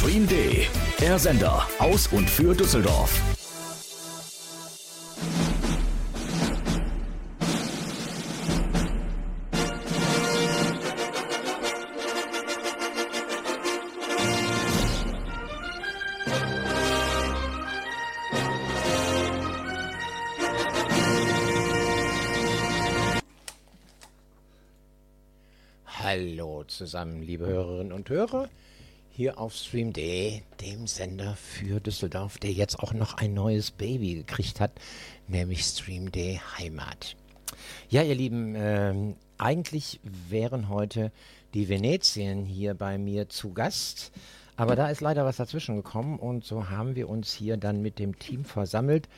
Stream D, der Sender aus und für Düsseldorf. Hallo zusammen, liebe Hörerinnen und Hörer, hier auf Stream D, dem Sender für Düsseldorf, der jetzt auch noch ein neues Baby gekriegt hat, nämlich Stream D Heimat. Ja, ihr Lieben, ähm, eigentlich wären heute die Venetien hier bei mir zu Gast, aber da ist leider was dazwischen gekommen und so haben wir uns hier dann mit dem Team versammelt,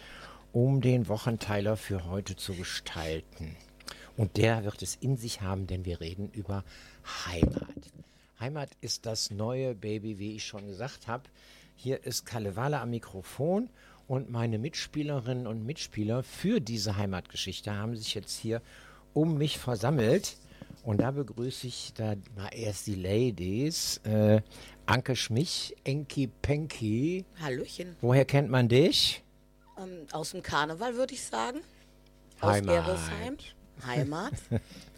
um den Wochenteiler für heute zu gestalten. Und der wird es in sich haben, denn wir reden über Heimat. Heimat ist das neue Baby, wie ich schon gesagt habe. Hier ist Kalevala am Mikrofon und meine Mitspielerinnen und Mitspieler für diese Heimatgeschichte haben sich jetzt hier um mich versammelt. Und da begrüße ich da mal erst die Ladies. Äh, Anke Schmich, Enki Penki. Hallöchen. Woher kennt man dich? Ähm, aus dem Karneval würde ich sagen. Heimat. Aus Gerresheim. Heimat.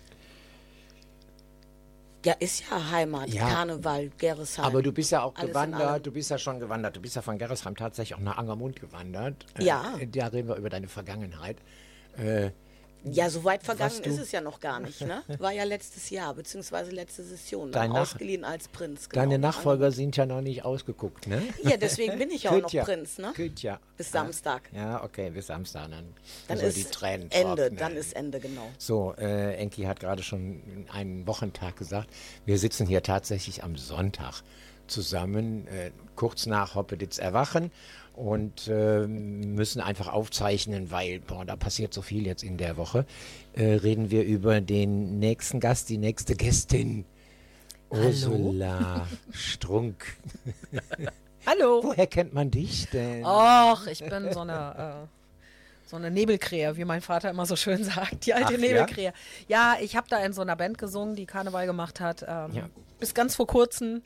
ja, ist ja Heimat. Ja. Karneval, Gerresheim. Aber du bist ja auch gewandert, du bist ja schon gewandert, du bist ja von Gerresheim tatsächlich auch nach Angermund gewandert. Ja. Äh, da reden wir über deine Vergangenheit. Äh, Ja, so weit vergangen ist es ja noch gar nicht, ne? War ja letztes Jahr, beziehungsweise letzte Session. Dein Dann Nach- ausgeliehen als Prinz. Genau. deine Nachfolger sind ja noch nicht ausgeguckt, ne? Ja, deswegen bin ich ja auch noch Prinz, ne? Gut, ja. Bis Samstag. Ja, okay, bis Samstag. Dann, Dann ist die Tränen Ende, trocknen. dann ist Ende, genau. So, äh, Enki hat gerade schon einen Wochentag gesagt. Wir sitzen hier tatsächlich am Sonntag zusammen, äh, kurz nach Hoppeditz Erwachen und äh, müssen einfach aufzeichnen, weil boah, da passiert so viel jetzt in der Woche. Äh, reden wir über den nächsten Gast, die nächste Gästin. Ursula Strunk. Hallo. Woher kennt man dich denn? Och, ich bin so eine, äh, so eine Nebelkrähe, wie mein Vater immer so schön sagt. Die alte Ach, ja? Nebelkrähe. Ja? ich habe da in so einer Band gesungen, die Karneval gemacht hat. Ähm, Ja. Bis ganz vor kurzem.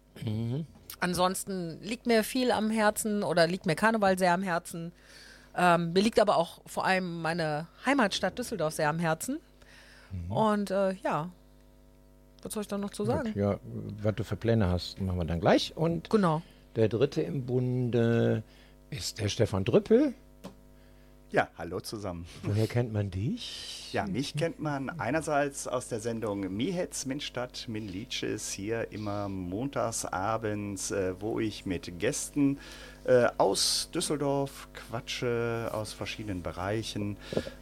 Ansonsten liegt mir viel am Herzen oder liegt mir Karneval sehr am Herzen. Ähm, mir liegt aber auch vor allem meine Heimatstadt Düsseldorf sehr am Herzen. Und äh, ja, was soll ich da noch zu sagen? Ja, was du für Pläne hast, machen wir dann gleich. Und Genau. der dritte im Bunde ist der Stefan Drüppel. Ja, hallo zusammen. Woher kennt man dich? Ja, mich kennt man einerseits aus der Sendung Mihetz, Min Stadt, Min Liedjes, hier immer montags abends, äh, wo ich mit Gästen äh, aus Düsseldorf quatsche, aus verschiedenen Bereichen.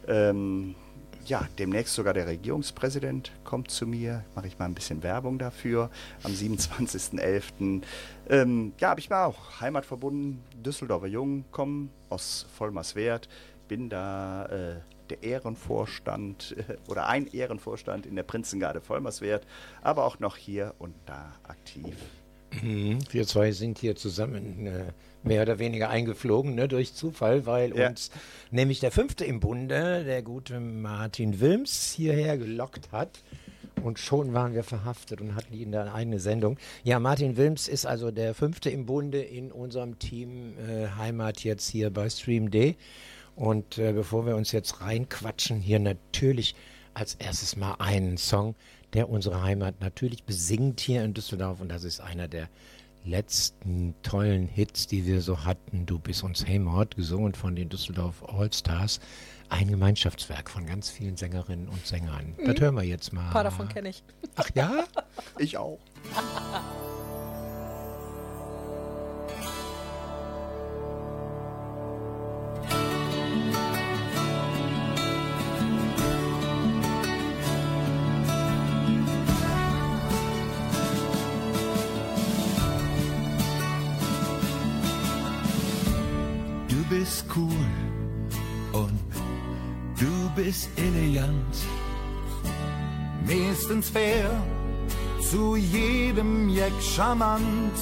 Ähm, ja, demnächst sogar der Regierungspräsident kommt zu mir. Mache ich mal ein bisschen Werbung dafür. Am 27.11. Ähm, ja, habe ich mal auch heimatverbunden, Düsseldorfer Jung, komme aus Vollmerswerth. Bin da äh, der Ehrenvorstand äh, oder ein Ehrenvorstand in der Prinzengarde Vollmerswerth, aber auch noch hier und da aktiv. Mhm. Wir zwei sind hier zusammen äh, mehr oder weniger eingeflogen, ne, durch Zufall, weil Ja. uns nämlich der fünfte im Bunde, der gute Martin Wilms, hierher gelockt hat. Und schon waren wir verhaftet und hatten ihn da eine Sendung. Ja, Martin Wilms ist also der fünfte im Bunde in unserem Team äh, Heimat jetzt hier bei Stream D. Und äh, bevor wir uns jetzt reinquatschen, hier natürlich als erstes mal einen Song, der unsere Heimat natürlich besingt hier in Düsseldorf. Und das ist einer der letzten tollen Hits, die wir so hatten. Du bist uns Heimat, gesungen von den Düsseldorf Allstars. Ein Gemeinschaftswerk von ganz vielen Sängerinnen und Sängern. Das hören wir jetzt mal. Ein paar davon kenne ich. Ach ja? Ich auch. ist elegant, meistens fair, zu jedem Jack charmant.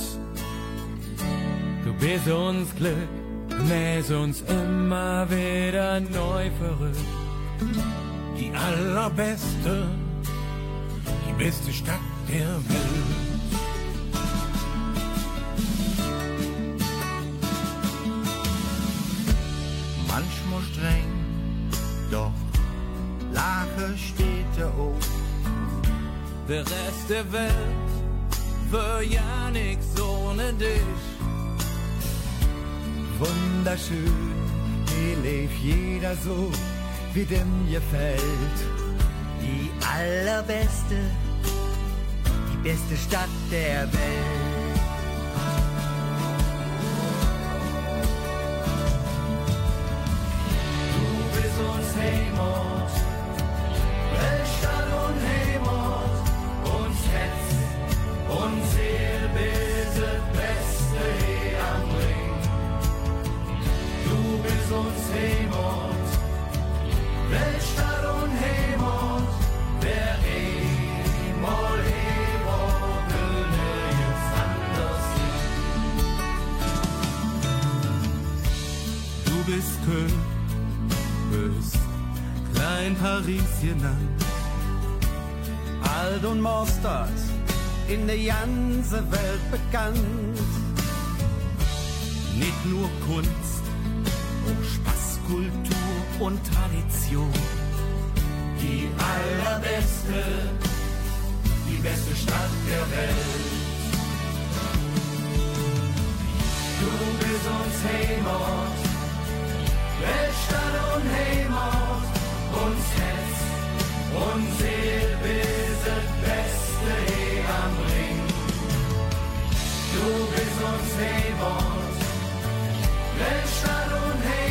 Du bist uns Glück, mäß uns immer wieder neu verrückt. Die allerbeste, die beste Stadt der Welt. manchmal streng, doch Lache steht er auf. Der Rest der Welt wär ja nichts ohne dich. Wunderschön, hier lebt jeder so, wie dem gefällt. Die allerbeste, die beste Stadt der Welt. Paris genannt. Alt und Mostert, in der ganzen Welt bekannt. Nicht nur Kunst, auch Spaß, Kultur und Tradition. Die allerbeste, die beste Stadt der Welt. Du bist uns Heimat, Weltstadt und Heimat, uns Herz und Seele bis das Beste hier am Ring. Du bist uns Heimat, Weltstadt und Heimat,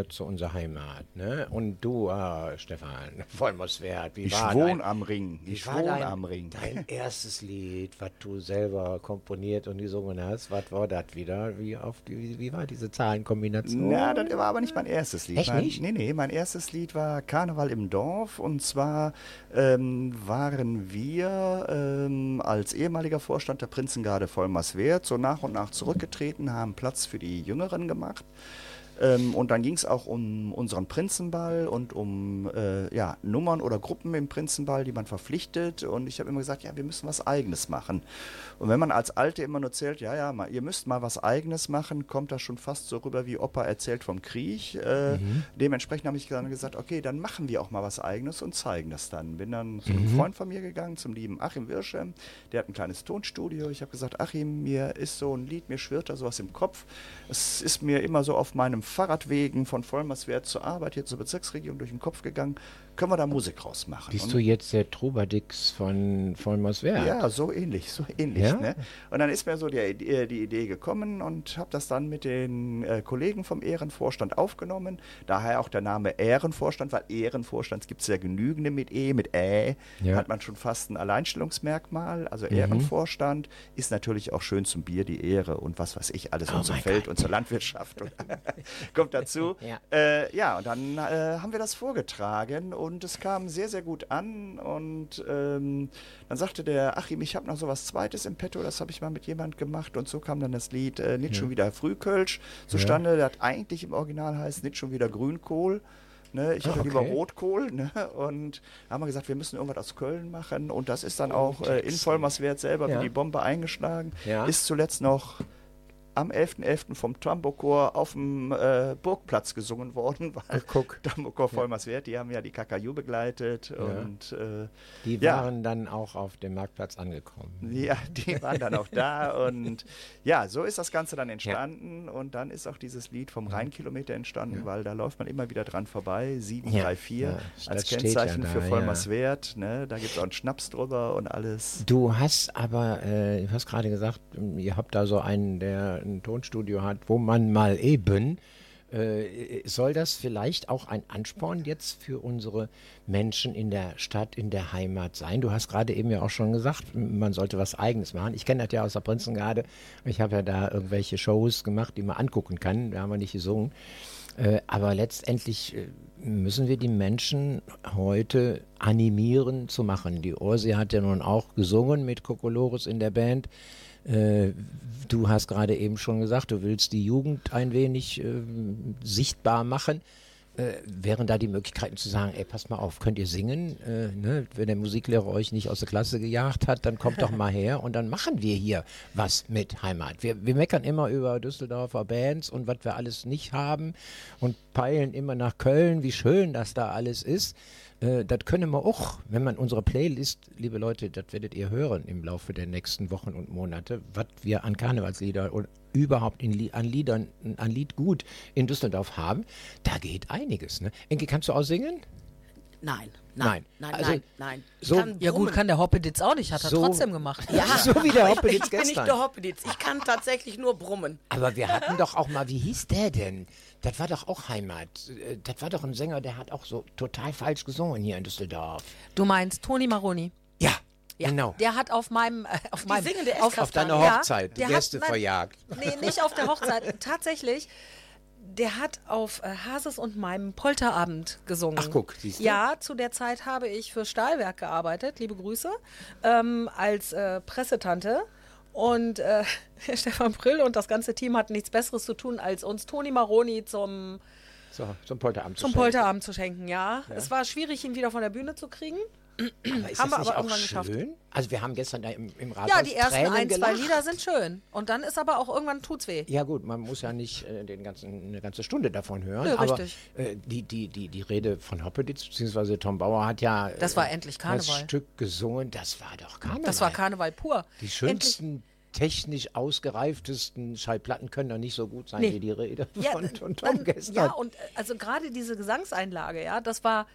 gehört zu unserer Heimat, ne? Und du, ah, Stefan, Vollmorswert, wie Ich war wohne dein, am Ring. Ich wohne dein, am Ring. Dein erstes Lied, was du selber komponiert und gesungen hast, was war das wieder? Wie, auf, wie, wie war diese Zahlenkombination? Na, das war aber nicht mein erstes Lied. Echt mein, nicht? Nee, nee, mein erstes Lied war Karneval im Dorf. Und zwar ähm, waren wir ähm, als ehemaliger Vorstand der Prinzengarde Vollmerswert so nach und nach zurückgetreten, haben Platz für die Jüngeren gemacht. Ähm, und dann ging es auch um unseren Prinzenball und um äh, ja, Nummern oder Gruppen im Prinzenball, die man verpflichtet. Und ich habe immer gesagt, ja, wir müssen was Eigenes machen. Und wenn man als Alte immer nur zählt, ja, ja, mal, ihr müsst mal was Eigenes machen, kommt das schon fast so rüber, wie Opa erzählt vom Krieg. Äh, Dementsprechend habe ich dann gesagt, okay, dann machen wir auch mal was Eigenes und zeigen das dann. Bin dann zu einem Freund von mir gegangen, zum lieben Achim Wirschem. Der hat ein kleines Tonstudio. Ich habe gesagt, Achim, mir ist so ein Lied, mir schwirrt da sowas im Kopf. Es ist mir immer so auf meinem Fahrradwegen von Vollmerswert zur Arbeit hier zur Bezirksregierung durch den Kopf gegangen. Können wir da Musik rausmachen? Bist Und- du jetzt der Trubadix von Vollmerswert? ja, so ähnlich, so ähnlich. Ja? Ne? Und dann ist mir so die, Idee- die Idee gekommen und habe das dann mit den äh, Kollegen vom Ehrenvorstand aufgenommen. Daher auch der Name Ehrenvorstand, weil Ehrenvorstand gibt es ja genügende mit E, mit Ä. Ja. Hat man schon fast ein Alleinstellungsmerkmal. Also Mhm. Ehrenvorstand ist natürlich auch schön zum Bier die Ehre und was weiß ich, alles Oh mein Feld und zur Landwirtschaft. Kommt dazu. Ja. Äh, ja, und dann äh, haben wir das vorgetragen und Und es kam sehr, sehr gut an. Und ähm, dann sagte der Achim, ich habe noch so was Zweites im Petto, das habe ich mal mit jemand gemacht. Und so kam dann das Lied äh, Nicht schon wieder Frühkölsch zustande. Das eigentlich im Original heißt Nicht schon wieder Grünkohl. Ne, ich Ah, hatte lieber okay. Rotkohl. Ne, und da haben wir gesagt, wir müssen irgendwas aus Köln machen. Und das ist dann auch äh, in. Vollmerswert selber Ja. wie die Bombe eingeschlagen. Ja. Ist zuletzt noch am 11.11. vom Tambokor auf dem äh, Burgplatz gesungen worden, weil. Tambokor Vollmerswert, die haben ja die KKU begleitet Ja. und äh, Die Ja. waren dann auch auf dem Marktplatz angekommen. ja, die waren dann auch da und ja, so ist das Ganze dann entstanden und dann ist auch dieses Lied vom Rheinkilometer entstanden, weil da läuft man immer wieder dran vorbei, 734 Ja, als Kennzeichen ja da, für ja. Vollmerswert, ne, da gibt es auch einen Schnaps drüber und alles. Du hast aber, äh, du hast gerade gesagt, ihr habt da so einen, der ein Tonstudio hat, wo man mal eben, äh, soll das vielleicht auch ein Ansporn jetzt für unsere Menschen in der Stadt, in der Heimat sein? Du hast gerade eben ja auch schon gesagt, man sollte was Eigenes machen. Ich kenne das ja aus der Prinzengarde. Ich habe ja da irgendwelche Shows gemacht, die man angucken kann. Da haben wir nicht gesungen. Äh, aber letztendlich äh, müssen wir die Menschen heute animieren zu machen. Die Ursi hat ja nun auch gesungen mit Kokolores in der Band. Äh, du hast gerade eben schon gesagt, du willst die Jugend ein wenig äh, sichtbar machen. Äh, wären da die Möglichkeiten zu sagen, ey, passt mal auf, könnt ihr singen? Äh, ne? Wenn der Musiklehrer euch nicht aus der Klasse gejagt hat, dann kommt doch mal her und dann machen wir hier was mit Heimat. Wir, wir meckern immer über Düsseldorfer Bands und was wir alles nicht haben und peilen immer nach Köln, wie schön das da alles ist. Äh, das können wir auch, wenn man unsere Playlist, liebe Leute, das werdet ihr hören im Laufe der nächsten Wochen und Monate, was wir an Karnevalslieder und überhaupt in, an Liedern, an Liedgut in Düsseldorf haben, da geht einiges. Ne? Enke, kannst du auch singen? Nein, Nein. nein, nein, Also, nein, nein. So- Ja gut, kann der Hoppeditz auch nicht, hat er So- trotzdem gemacht. Ja, So wie der Hoppeditz ich, ich bin nicht gestern. der Hoppeditz. Ich kann tatsächlich nur brummen. Aber wir hatten doch auch mal, wie hieß der denn? Das war doch auch Heimat. Äh, Das war doch ein Sänger, der hat auch so total falsch gesungen hier in Düsseldorf. Du meinst Toni Maroni. Ja, Ja, genau. Der hat auf meinem, äh, auf meinem, singende auf, Auf deiner Ja, Hochzeit, der Gäste hat, nein, verjagt. Nee, nicht auf der Hochzeit. Tatsächlich, der hat auf äh, Hases und meinem Polterabend gesungen. Ach, guck, siehst du? Ja, zu der Zeit habe ich für Stahlwerk gearbeitet, liebe Grüße, ähm, als äh, Pressetante. Und äh, Stefan Brill und das ganze Team hatten nichts Besseres zu tun, als uns Toni Maroni zum, So, zum Polterabend zu zum schenken. Polterabend zu schenken. Ja. es war schwierig, ihn wieder von der Bühne zu kriegen. Aber ist Haben das wir nicht aber auch irgendwann geschafft. schön? Also wir haben gestern da im, im Rathaus Ja, die ersten Tränen ein, zwei gelacht. Lieder sind schön. Und dann ist aber auch irgendwann tut's weh. Ja gut, man muss ja nicht äh, den ganzen, eine ganze Stunde davon hören. Nö, aber richtig. äh, die, die, die, die Rede von Hoppeditz bzw. Tom Bauer hat ja Das war äh, endlich das Karneval. Stück gesungen. Das war doch Karneval. Das war Karneval pur. Die schönsten, technisch ausgereiftesten Schallplatten können doch nicht so gut sein Nee. wie die Rede von, von Tom dann- gestern. Ja, und äh, also gerade diese Gesangseinlage, ja, das war,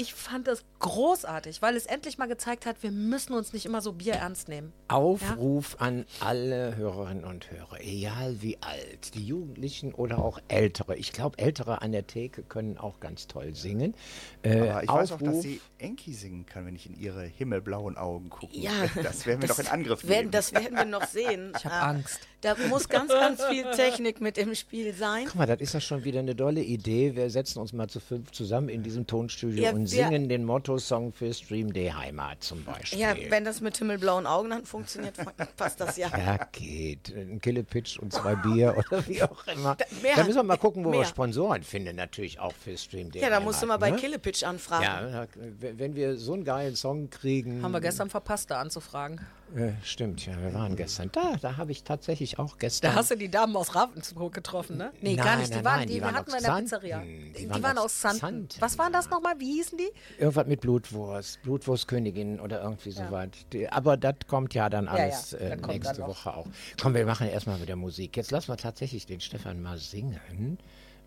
ich fand das großartig, weil es endlich mal gezeigt hat, wir müssen uns nicht immer so bierernst nehmen. Aufruf an alle Hörerinnen und Hörer, egal wie alt, die Jugendlichen oder auch Ältere. Ich glaube, Ältere an der Theke können auch ganz toll singen. Äh, Aber ich weiß auch, dass Aufruf- sie Enki singen kann, wenn ich in ihre himmelblauen Augen gucke. Ja, das werden wir doch in Angriff werden, nehmen. Das werden wir noch sehen. Ich habe Ah, Angst. Da muss ganz, ganz viel Technik mit im Spiel sein. Guck mal, das ist ja schon wieder eine dolle Idee. Wir setzen uns mal zu fünf zusammen in diesem Tonstudio Ja, und wir- singen den Motto-Song für Stream Day Heimat zum Beispiel. Ja, wenn das mit himmelblauen Augen dann funktioniert, passt das ja. Ja, geht. Ein Killepitch und zwei Bier oder wie auch immer. Da, mehr- müssen wir mal gucken, wo wir mehr. Sponsoren finden, natürlich auch für Stream Day Ja, da Heimat, musst du mal bei ne? Killepitch anfragen. Ja, da- wenn wir so einen geilen Song kriegen. Haben wir gestern verpasst, da anzufragen. Äh, stimmt, ja, wir waren gestern da. Da habe ich tatsächlich auch gestern. Da hast du die Damen aus Ravensburg getroffen, ne? Nee, gar Nein, nicht. Die nein, waren, nein, die, die waren hatten wir in der Xanten. Pizzeria. Die Die, waren waren aus Xanten. Xanten, Was waren das nochmal? Wie hießen die? Irgendwas mit Blutwurst, Blutwurstkönigin oder irgendwie so was. Die- Aber das kommt ja dann ja, alles das äh, kommt dann nächste. Woche auch. Komm, wir machen erstmal wieder Musik. Jetzt lassen wir tatsächlich den Stefan mal singen.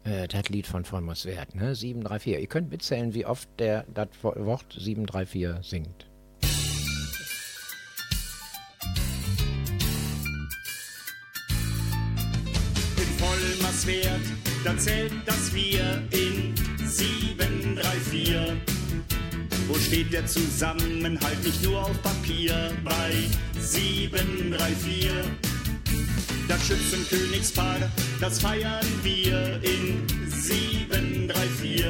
Äh, das Lied von Vollmos Wert, ne? 734. Ihr könnt mitzählen, wie oft der das Wort 734 singt. Vollmerswert, da zählt das Wir in 734. Wo steht der Zusammenhalt nicht nur auf Papier bei 734? Das Schützenkönigspaar, das feiern wir in 734.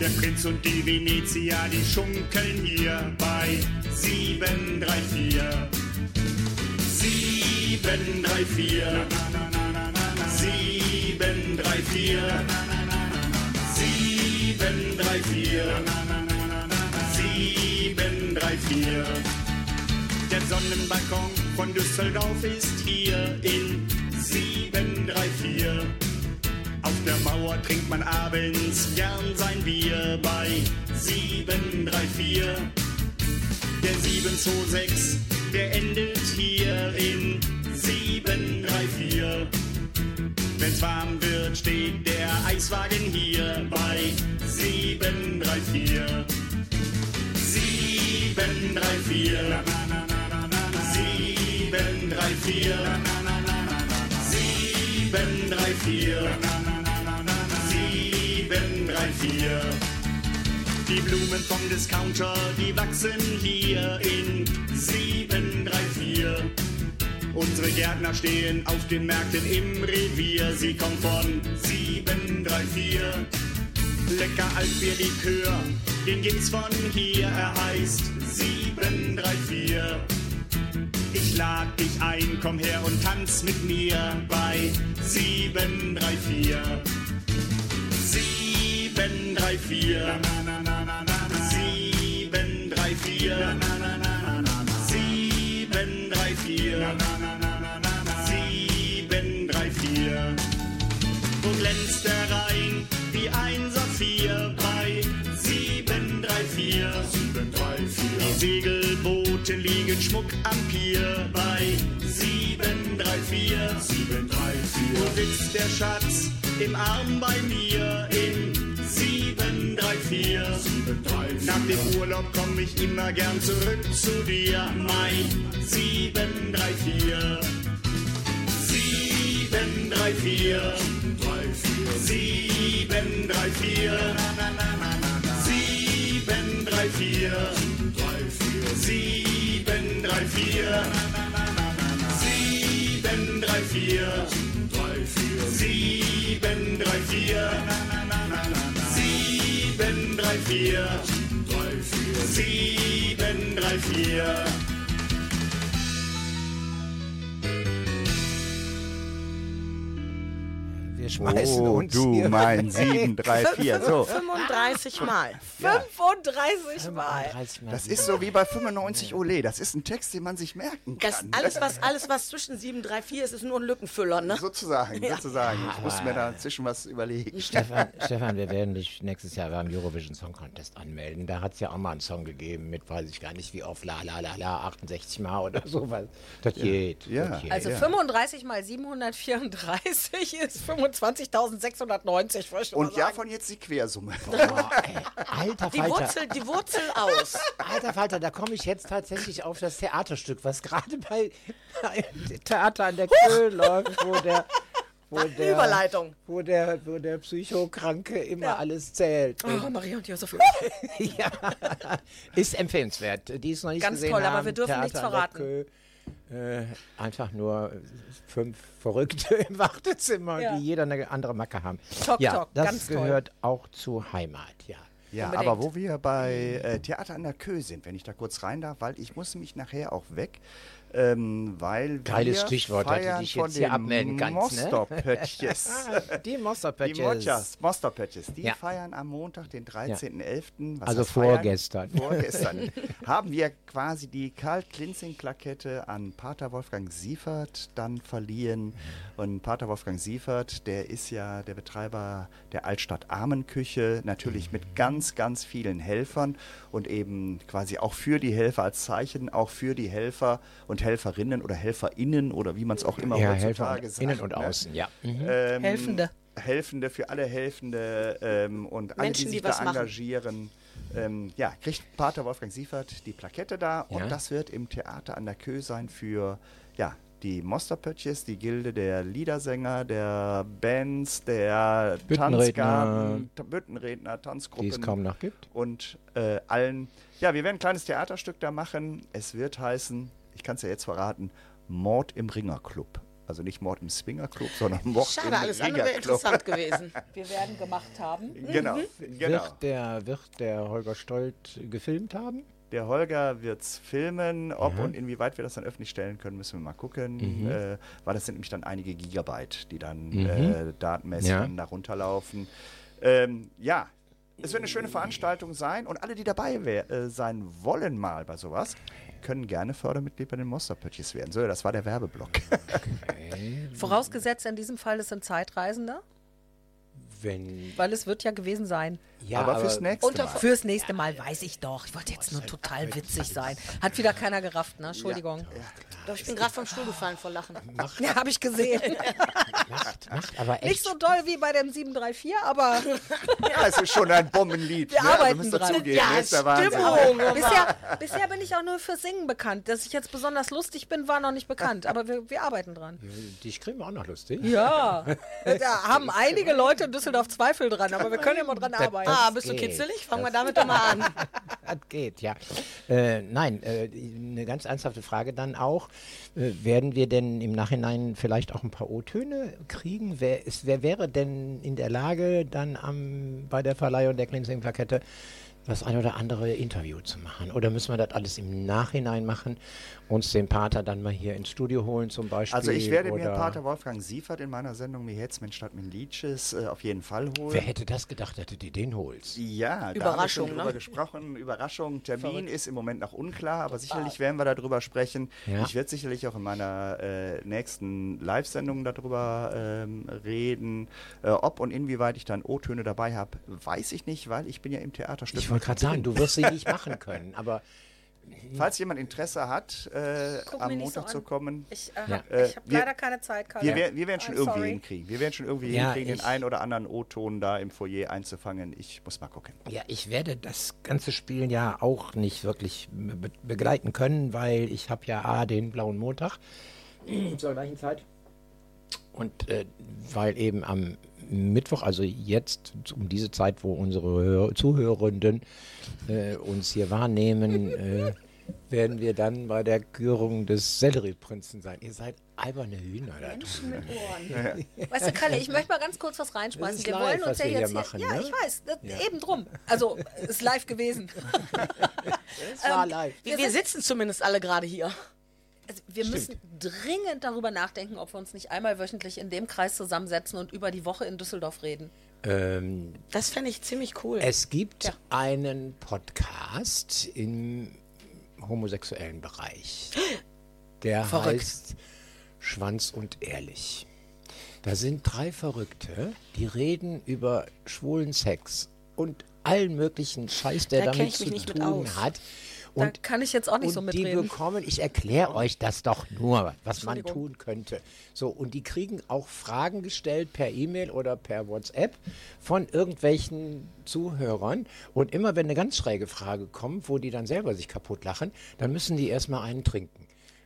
Der Prinz und die Venezia, die schunkeln hier bei 734. 734. 734. 734. 734. Der Sonnenbalkon von Düsseldorf ist hier in 734. Auf der Mauer trinkt man abends gern sein Bier bei 734. Der 726, der endet hier in 734. Wenn's warm wird, steht der Eiswagen hier bei 734. 734. 734. 734. 734. Die Blumen vom Discounter, die wachsen hier in 734. Unsere Gärtner stehen auf den Märkten im Revier. Sie kommen von 734. Lecker Altbierlikör, den gibt's von hier. Er heißt 734. Ich lad dich ein, komm her und tanz mit mir bei 734. 734. 734. 734. Der Rhein wie ein Saphir bei 734. Die Segelboote liegen Schmuck am Pier bei 734. Wo sitzt der Schatz im Arm bei mir in 734. Nach dem Urlaub komm ich immer gern zurück zu dir, mein 734 sieben, drei, vier. Sieben, drei, vier. Sieben, drei, vier. Sieben, drei, vier. Sieben, drei, vier. Sieben, drei, vier. Sieben, drei, vier. Sieben, drei, vier. Schmeißen Oh, uns du hier mein 734. So, 35 Mal. 35 Mal. 35 Mal. das ist so wie bei 95 Ole. Das ist ein Text, den man sich merken kann. Das, alles, was, alles, was zwischen 7 3 4 ist, ist nur ein Lückenfüller, ne? Sozusagen, sozusagen. Ich muss mir dazwischen was überlegen. Stefan, Stefan, wir werden dich nächstes Jahr beim Eurovision Song Contest anmelden. Da hat es ja auch mal einen Song gegeben mit, weiß ich gar nicht wie oft, la la la la, 68 Mal oder sowas. Das geht. Ja. Das geht. Also 35 mal 734 ist 25.690, möchte Und ja, davon jetzt die Quersumme. Boah, ey, alter Die Falter. Wurzel, die Wurzel aus. Alter Falter, da komme ich jetzt tatsächlich auf das Theaterstück, was gerade bei, bei Theater an der Köh läuft, wo der, wo der, Überleitung. wo der, wo der Psychokranke immer alles zählt. Oh, Maria und Josef. ja, ist empfehlenswert. Die ist noch nicht Ganz gesehen toll, aber haben. wir dürfen Theater nichts verraten. Äh, einfach nur fünf Verrückte im Wartezimmer, Ja. die jeder eine andere Macke haben. Talk, ja, talk, das ganz toll. gehört auch zu Heimat, ja. Ja, Unbedingt. aber wo wir bei äh, Theater an der Kö sind, wenn ich da kurz rein darf, weil ich muss mich nachher auch weg, ähm, weil Geiles wir Stichwort, feiern dich von jetzt hier den abmelden kannst, ne? Mosterpöttches. Die Die Monsterpatches. Mojas, Mosterpöttches, die Ja. feiern am Montag, den 13.11. Was Also vorgestern. Vorgestern haben wir quasi die Karl-Klinzing-Plakette an Pater Wolfgang Siefert dann verliehen. Und Pater Wolfgang Siefert, der ist ja der Betreiber der Altstadt Armenküche, natürlich mit ganz, ganz vielen Helfern und eben quasi auch für die Helfer als Zeichen, auch für die Helfer und Helferinnen oder HelferInnen oder wie man es auch immer Ja, heutzutage Helfer sagt. innen und ne? außen, ja. Mhm. Ähm, Helfende. Helfende für alle Helfende ähm, und alle, Menschen, die die sich was da engagieren. Ähm, ja, kriegt Pater Wolfgang Siefert die Plakette da Ja. und das wird im Theater an der Kö sein für ja, die Mosterpöttches, die Gilde der Liedersänger, der Bands, der Büttenredner. Tanzgarten, Büttenredner, Die Tanzgruppen es kaum noch gibt. und äh, allen. Ja, wir werden ein kleines Theaterstück da machen. Es wird heißen, ich kann es ja jetzt verraten, Mord im Ringerclub. Also nicht Mord im Swingerclub, sondern Mord Schade, im alles andere wäre interessant gewesen. Wir werden gemacht haben. Genau, genau. Wird, der, wird der Holger Stolt gefilmt haben? Der Holger wird es filmen. Ob und inwieweit wir das dann öffentlich stellen können, müssen wir mal gucken. Mhm. Äh, weil das sind nämlich dann einige Gigabyte, die dann äh, datenmäßig Ja. dann da runterlaufen. Ähm, ja, es wird eine schöne Veranstaltung sein und alle, die dabei wär, äh, sein wollen mal bei sowas, können gerne Fördermitglied bei den Monsterpötchis werden. So, das war der Werbeblock. Vorausgesetzt in diesem Fall, es sind Zeitreisende, Wenn. weil es wird ja gewesen sein. Ja, aber fürs nächste unter- Mal. Fürs nächste Mal weiß ich doch. Ich wollte jetzt nur total witzig sein. Hat wieder keiner gerafft, ne? Entschuldigung. Doch, ich bin gerade vom Stuhl gefallen vor Lachen. Ja, habe ich gesehen. Macht, macht aber echt. Nicht so doll wie bei dem 734, aber Ja, es ist schon ein Bombenlied. Wir ne? Also arbeiten dran. dazugeben. Ja, ne? Stimmung. bisher, bisher bin ich auch nur für Singen bekannt. Dass ich jetzt besonders lustig bin, war noch nicht bekannt. Aber wir, wir arbeiten dran. Dich kriegen wir auch noch lustig. Ja, da haben einige Leute in Düsseldorf Zweifel dran, aber wir können ja mal dran arbeiten. Ah, bist du geht. kitzelig? Fangen wir damit doch mal an. Das geht, ja. Äh, nein, äh, eine ganz ernsthafte Frage dann auch. Äh, werden wir denn im Nachhinein vielleicht auch ein paar O-Töne kriegen? Wer, ist, wer wäre denn in der Lage, dann am, bei der Verleihung der Cleansing-Plakette das ein oder andere Interview zu machen? Oder müssen wir das alles im Nachhinein machen? Uns den Pater dann mal hier ins Studio holen zum Beispiel? Also ich werde mir Pater Wolfgang Siefert in meiner Sendung Mir Hetz, Mensch statt mit Liedches äh, auf jeden Fall holen. Wer hätte das gedacht, dass du dir den holst? Ja, da Überraschung, haben wir schon drüber ne? gesprochen. Überraschung, Termin ist im Moment noch unklar, aber sicherlich werden wir darüber sprechen. Ja. Ich werde sicherlich auch in meiner äh, nächsten Live-Sendung darüber ähm, reden. Äh, ob und inwieweit ich dann O-Töne dabei habe, weiß ich nicht, weil ich bin ja im Theaterstück. Ich wollte gerade sagen, du wirst sie nicht machen können, aber Falls jemand Interesse hat, äh, am so Montag an. zu kommen, Ich, äh, Ja. hab- Äh, ich habe wir- leider keine Zeit, Karl. wir, wer- wir werden schon I'm irgendwie sorry. hinkriegen. Wir werden schon irgendwie Ja, hinkriegen, den ich- einen oder anderen O-Ton da im Foyer einzufangen. Ich muss mal gucken. Ja, ich werde das ganze Spiel ja auch nicht wirklich be begleiten können, weil ich habe ja A, den blauen Montag zur gleichen Zeit und äh, weil eben am Mittwoch, also jetzt um diese Zeit, wo unsere Hör Zuhörenden äh, uns hier wahrnehmen, äh, werden wir dann bei der Kürung des Sellerieprinzen sein. Ihr seid alberne Hühner da drüben. Weißt du, Kalle, ich möchte mal ganz kurz was reinschmeißen. Wir live, wollen uns was ja wir hier jetzt machen, hier, Ja, ne? ich weiß, das, eben drum. Also, ist live gewesen. Es war live. Wir, wir sitzen zumindest alle gerade hier. Also wir müssen dringend darüber nachdenken, ob wir uns nicht einmal wöchentlich in dem Kreis zusammensetzen und über die Woche in Düsseldorf reden. Ähm, Das fände ich ziemlich cool. Es gibt einen Podcast im homosexuellen Bereich. Der Verrückt. heißt Schwanz und Ehrlich. Da sind drei Verrückte, die reden über schwulen Sex und allen möglichen Scheiß, der Da damit zu tun aus. Hat. Da Und kann ich jetzt auch nicht und so die mitreden. bekommen, ich erkläre euch das doch nur, was man tun könnte. So, und die kriegen auch Fragen gestellt per E-Mail oder per WhatsApp von irgendwelchen Zuhörern. Und immer wenn eine ganz schräge Frage kommt, wo die dann selber sich kaputt lachen, dann müssen die erstmal einen trinken.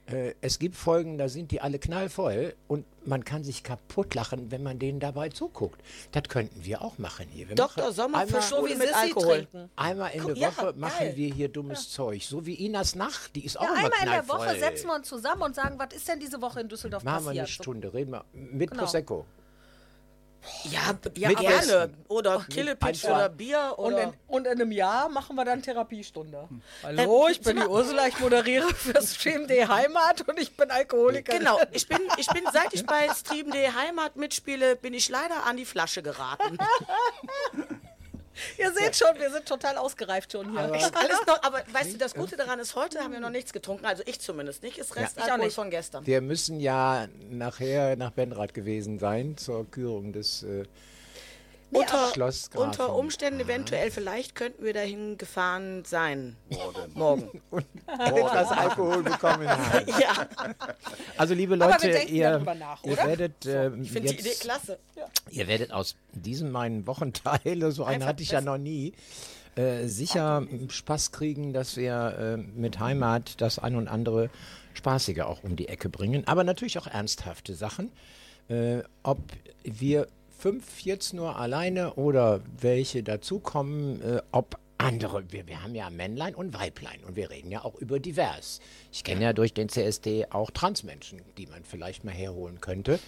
Äh, es gibt Folgen, da sind die alle knallvoll und man kann sich kaputt lachen, wenn man denen dabei zuguckt. Das könnten wir auch machen hier. Wir Dr. machen Sommer für wie Schwule mit Alkohol. trinken. Einmal in der Ja, Woche machen geil. wir hier dummes Zeug. So wie Inas Nacht, die ist auch Ja, immer einmal in der knallvoll. Woche setzen wir uns zusammen und sagen, was ist denn diese Woche in Düsseldorf Machen wir eine passiert? Stunde, reden wir mit Genau. Prosecco. Ja, ja Mit gerne. Gästen. Oder Killepitch oder Bier Und oder. in, und in einem Jahr machen wir dann Therapiestunde. Hm. Hallo, ich bin die Ursula, ich moderiere für Stream.de Heimat und ich bin Alkoholikerin. Genau, ich bin, ich bin, seit ich bei Stream.de Heimat mitspiele, bin ich leider an die Flasche geraten. Ihr seht schon, wir sind total ausgereift schon hier. Ist alles noch, aber weißt du, das Gute daran ist, heute haben wir noch nichts getrunken, also ich zumindest nicht, ist ich auch nicht. von gestern. Wir müssen ja nachher nach Benrath gewesen sein zur Kürung des äh, Unter, unter Umständen eventuell, vielleicht könnten wir dahin gefahren sein. Morgen. etwas Alkohol bekommen haben. Ja, Also liebe Leute, ihr, nach, ihr werdet ähm, ich finde die Idee jetzt, klasse. ihr werdet aus diesem meinen Wochenteil, so einen Einfach hatte ich ja noch nie, äh, sicher Spaß kriegen, dass wir äh, mit Heimat das ein und andere Spaßige auch um die Ecke bringen, aber natürlich auch ernsthafte Sachen. Äh, ob wir fünf jetzt nur alleine oder welche dazukommen, äh, ob andere, wir, wir haben ja Männlein und Weiblein und wir reden ja auch über divers. Ich kenne ja durch den CSD auch Transmenschen, die man vielleicht mal herholen könnte,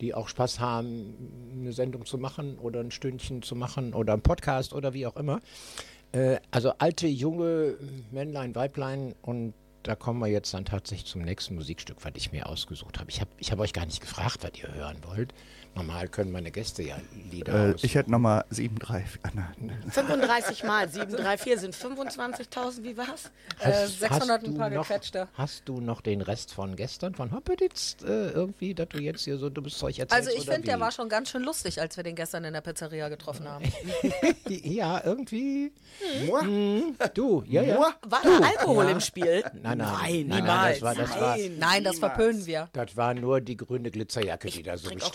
die auch Spaß haben, eine Sendung zu machen oder ein Stündchen zu machen oder einen Podcast oder wie auch immer. Äh, also alte, junge Männlein, Weiblein und da kommen wir jetzt dann tatsächlich zum nächsten Musikstück, was ich mir ausgesucht habe. Ich habe ich hab euch gar nicht gefragt, was ihr hören wollt. Normal können meine Gäste ja Lieder Äh, aus. ich hätte nochmal 7, 3, ah, nein. 35 mal 734 sind 25.000, wie war's? Äh, 600 du ein paar noch, gequetschte. Hast du noch den Rest von gestern, von Hoppeditz, äh, irgendwie, dass du jetzt hier so dummes Zeug erzählst? Also ich finde, der war schon ganz schön lustig, als wir den gestern in der Pizzeria getroffen haben. Ja, irgendwie. Hm, du, ja, ja. War da Alkohol Ja. im Spiel? Nein, nein, nein, nein, niemals. das war- das war- Nein. Nein, das verpönen wir. Das war nur die grüne Glitzerjacke, die da so trink auch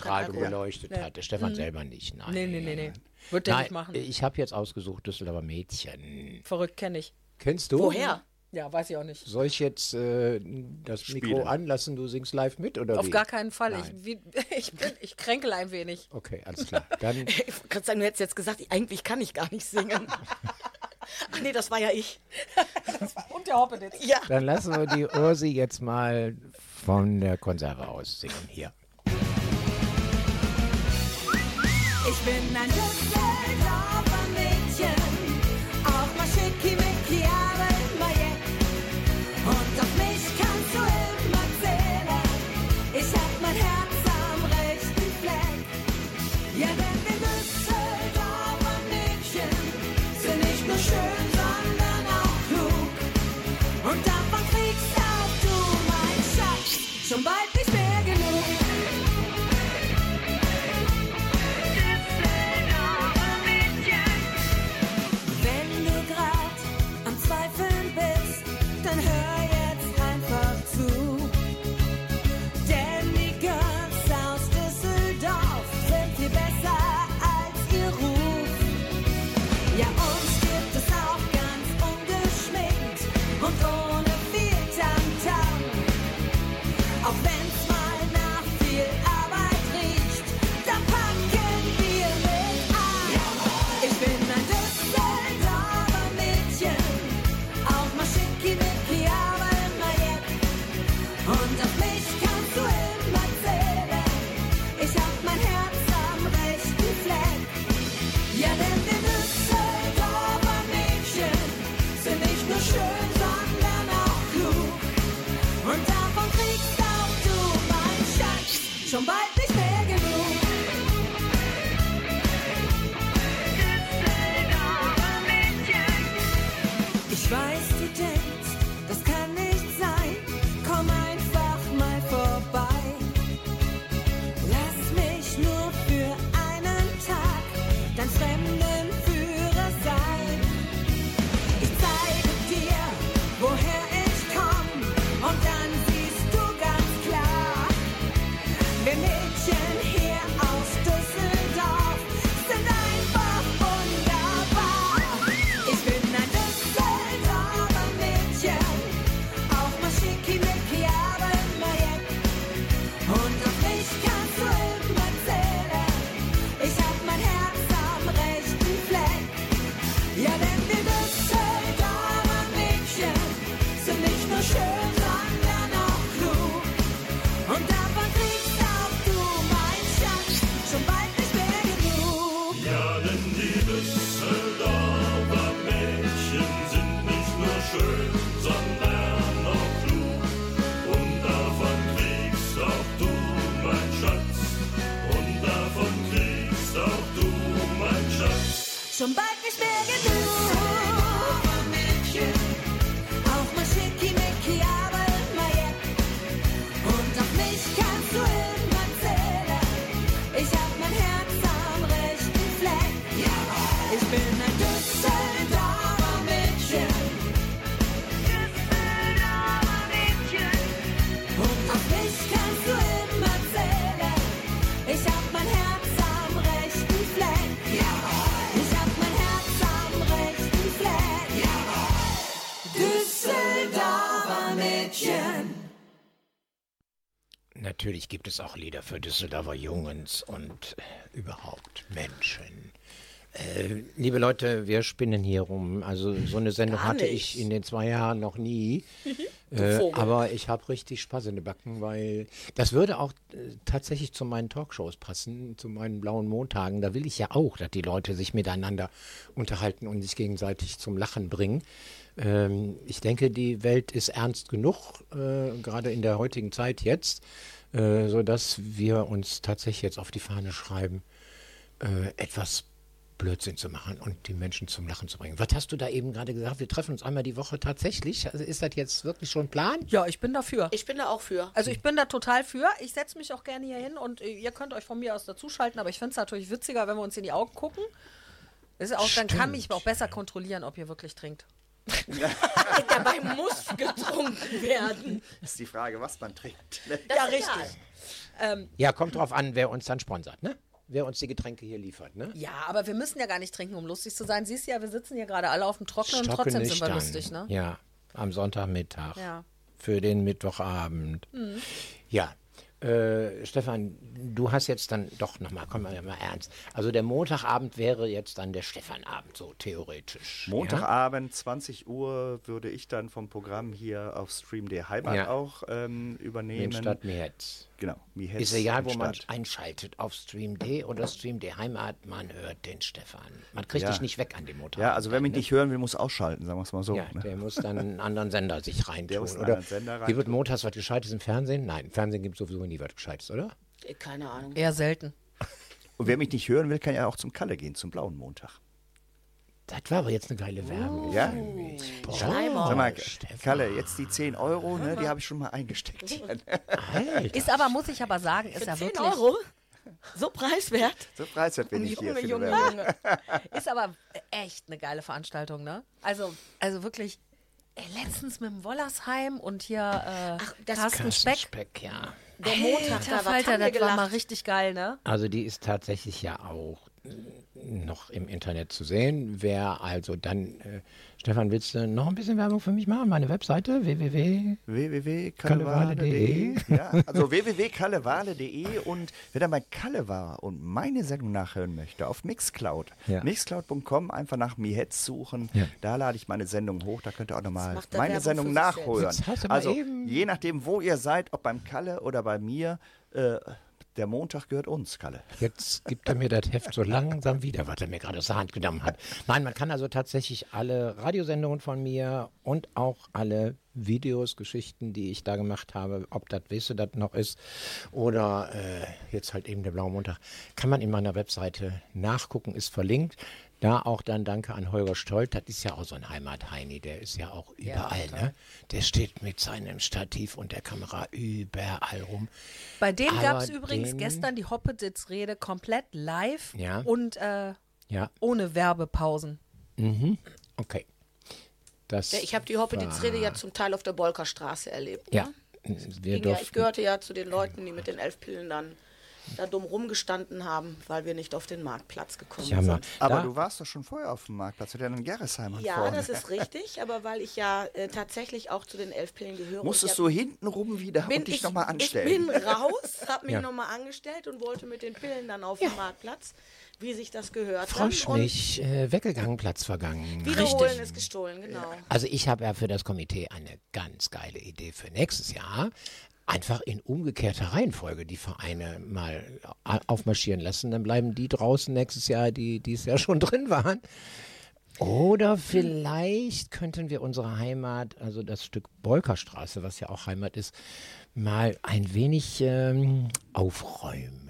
Alkohol. geleuchtet hatte. Stefan selber nicht. Nein. Nee, nee, nee, nee. Wird der Nein, nicht machen. ich habe jetzt ausgesucht Düsseldorfer Mädchen. Verrückt kenne ich. Kennst du? Woher? Ja, weiß ich auch nicht. Soll ich jetzt äh, das Mikro Spielen. anlassen, du singst live mit oder Auf wie? gar keinen Fall. Ich, wie, ich, bin, ich kränkel ein wenig. Okay, alles klar. Dann Ich kann sagen, du hättest jetzt gesagt, eigentlich kann ich gar nicht singen. Ach nee, das war ja ich. Und der Hoppeditz. Ja. Dann lassen wir die Ursi jetzt mal von der Konserve aus singen. Hier. Ich bin ein Düsseldorfer Natürlich gibt es auch Lieder für Düsseldorfer Jungens und äh, überhaupt Menschen. Äh, liebe Leute, wir spinnen hier rum. Also so eine Sendung hatte ich in den zwei Jahren noch nie. äh, aber ich habe richtig Spaß in den Backen, weil das würde auch äh, tatsächlich zu meinen Talkshows passen, zu meinen blauen Montagen. Da will ich ja auch, dass die Leute sich miteinander unterhalten und sich gegenseitig zum Lachen bringen. Ähm, ich denke, die Welt ist ernst genug, äh, gerade in der heutigen Zeit jetzt, äh, sodass wir uns tatsächlich jetzt auf die Fahne schreiben, äh, etwas Blödsinn zu machen und die Menschen zum Lachen zu bringen. Was hast du da eben gerade gesagt? Wir treffen uns einmal die Woche tatsächlich. Also ist das jetzt wirklich schon ein Plan? Ja, ich bin dafür. Ich bin da auch für. Also ich bin da total für. Ich setze mich auch gerne hier hin und äh, ihr könnt euch von mir aus dazuschalten, aber ich finde es natürlich witziger, wenn wir uns in die Augen gucken. Ist auch, dann kann mich auch besser kontrollieren, ob ihr wirklich trinkt. Dabei muss getrunken werden. Ist die Frage, was man trinkt. ja, richtig. Ja, kommt drauf an, wer uns dann sponsert, ne? Wer uns die Getränke hier liefert, ne? Ja, aber wir müssen ja gar nicht trinken, um lustig zu sein. Siehst du ja, wir sitzen hier gerade alle auf dem Trockenen und trotzdem sind wir lustig, ne? Ja, am Sonntagmittag. Ja. Für den Mittwochabend. Ja. Äh, Stefan, du hast jetzt dann doch nochmal, komm mal, mal ernst. Also der Montagabend wäre jetzt dann der Stefanabend, so theoretisch. Montagabend, 20 Uhr, würde ich dann vom Programm hier auf Stream der Heimat Ja. auch ähm, Ja? übernehmen. Stadt Mietz. Genau, Ist egal, wo man einschaltet, auf Stream D oder Stream D Heimat, man hört den Stefan. Man kriegt Ja. dich nicht weg an dem Montag. Ja, also wer mich nicht hören will, muss ausschalten, sagen wir es mal so. Ja, ne? der muss dann einen anderen Sender sich reintun. muss einen oder anderen Sender Hier wird montags was Gescheites im Fernsehen? Nein, im Fernsehen gibt es sowieso nie was Gescheites, oder? Äh, Keine Ahnung. Eher selten. Und wer mich nicht hören will, kann ja auch zum Kalle gehen, zum blauen Montag. Das war aber jetzt eine geile Werbung. Ja? Schleimer. Sag mal, Stefan. Kalle, jetzt die 10 Euro, ne, die habe ich schon mal eingesteckt. Alter. Ist aber, muss ich aber sagen, ist ja 10 wirklich. Euro? So preiswert? so preiswert bin ich hier. Junge, Junge. Junge. Ist aber echt eine geile Veranstaltung, ne? Also, also wirklich, ey, letztens mit dem Wollersheim und hier äh, Ach, das Carsten Speck. Speck, ja. Der Montag, Alter, da was Falter, das war mal richtig geil, ne? Also die ist tatsächlich ja auch noch im Internet zu sehen. Wer also dann, äh, Stefan, willst du noch ein bisschen Werbung für mich machen? Meine Webseite www. www.kallewale.de ja, also www.kallewale.de und wer dann bei Kalle war und meine Sendung nachhören möchte, auf Mixcloud. Ja. Mixcloud.com einfach nach Mihetz suchen. Ja. Da lade ich meine Sendung hoch. Da könnt ihr auch nochmal meine Werbung Sendung nachhören. Mal Also je nachdem, wo ihr seid, ob beim Kalle oder bei mir, äh, der Montag gehört uns, Kalle. Jetzt gibt er mir das Heft so langsam wieder, was er mir gerade aus der Hand genommen hat. Nein, man kann also tatsächlich alle Radiosendungen von mir und auch alle Videos, Geschichten, die ich da gemacht habe, ob das Wisse das noch ist oder äh, jetzt halt eben der Blaue Montag, kann man in meiner Webseite nachgucken, ist verlinkt. Da auch dann danke an Holger Stolt, das ist ja auch so ein Heimatheini, der ist ja auch überall, ne? Der steht mit seinem Stativ und der Kamera überall rum. Bei dem gab es übrigens den- gestern die Hoppeditz-Rede komplett live Ja. und äh, Ja, ohne Werbepausen. okay. Das Ja, ich habe die Hoppeditz-Rede ja zum Teil auf der Bolkerstraße erlebt. Ja, Ne? ja, ich gehörte ja zu den Leuten, die mit den elf Pillen dann da dumm rumgestanden haben, weil wir nicht auf den Marktplatz gekommen Jammer. sind. Aber Da- du warst doch schon vorher auf dem Marktplatz, du ja in Gerresheim Ja, vorne. das ist richtig, aber weil ich ja äh, tatsächlich auch zu den elf Pillen gehöre. Musstest ja- du hintenrum wieder bin und dich ich, nochmal anstellen. Ich bin raus, habe mich Ja. nochmal angestellt und wollte mit den Pillen dann auf den Marktplatz, wie sich das gehört. dann. Froschmilch äh, weggegangen, Platz vergangen. Wiederholen Richtig. ist gestohlen, genau. Also ich habe ja für das Komitee eine ganz geile Idee für nächstes Jahr. Einfach in umgekehrter Reihenfolge die Vereine mal aufmarschieren lassen. Dann bleiben die draußen nächstes Jahr, die dieses Jahr schon drin waren. Oder vielleicht könnten wir unsere Heimat, also das Stück Bolkerstraße, was ja auch Heimat ist, mal ein wenig ähm, aufräumen.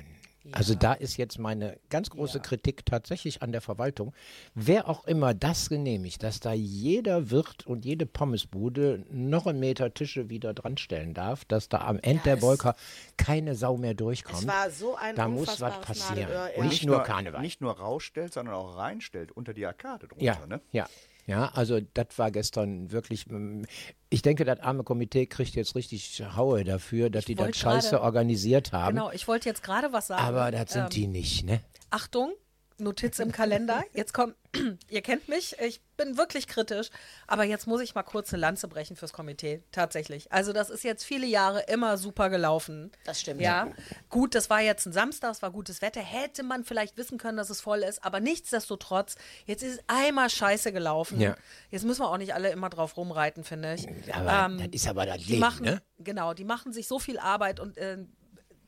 Also da ist jetzt meine ganz große Kritik tatsächlich an der Verwaltung. Wer auch immer das genehmigt, dass da jeder Wirt und jede Pommesbude noch einen Meter Tische wieder dran stellen darf, dass da am Ende der es- Bolker keine Sau mehr durchkommt. Es war so ein da muss was passieren. Ja. Und nicht nur Karneval. Nicht nur rausstellt, sondern auch reinstellt unter die Arkade drunter. Ja, Ne? ja. Ja, also das war gestern wirklich. mm, Ich denke, das arme Komitee kriegt jetzt richtig Haue dafür, dass die das scheiße gerade- organisiert haben. Genau, ich wollte jetzt gerade was sagen. Aber das sind Ähm, die nicht, ne? Achtung, Notiz im Kalender. Jetzt kommt, ihr kennt mich, ich bin wirklich kritisch, aber jetzt muss ich mal kurz eine Lanze brechen fürs Komitee, tatsächlich. Also das ist jetzt viele Jahre immer super gelaufen. Das stimmt. Ja, gut, das war jetzt ein Samstag, es war gutes Wetter, hätte man vielleicht wissen können, dass es voll ist, aber nichtsdestotrotz, jetzt ist es einmal scheiße gelaufen. Ja. Jetzt müssen wir auch nicht alle immer drauf rumreiten, finde ich. Aber das ist aber das die Leben, machen, ne? Genau, die machen sich so viel Arbeit und äh,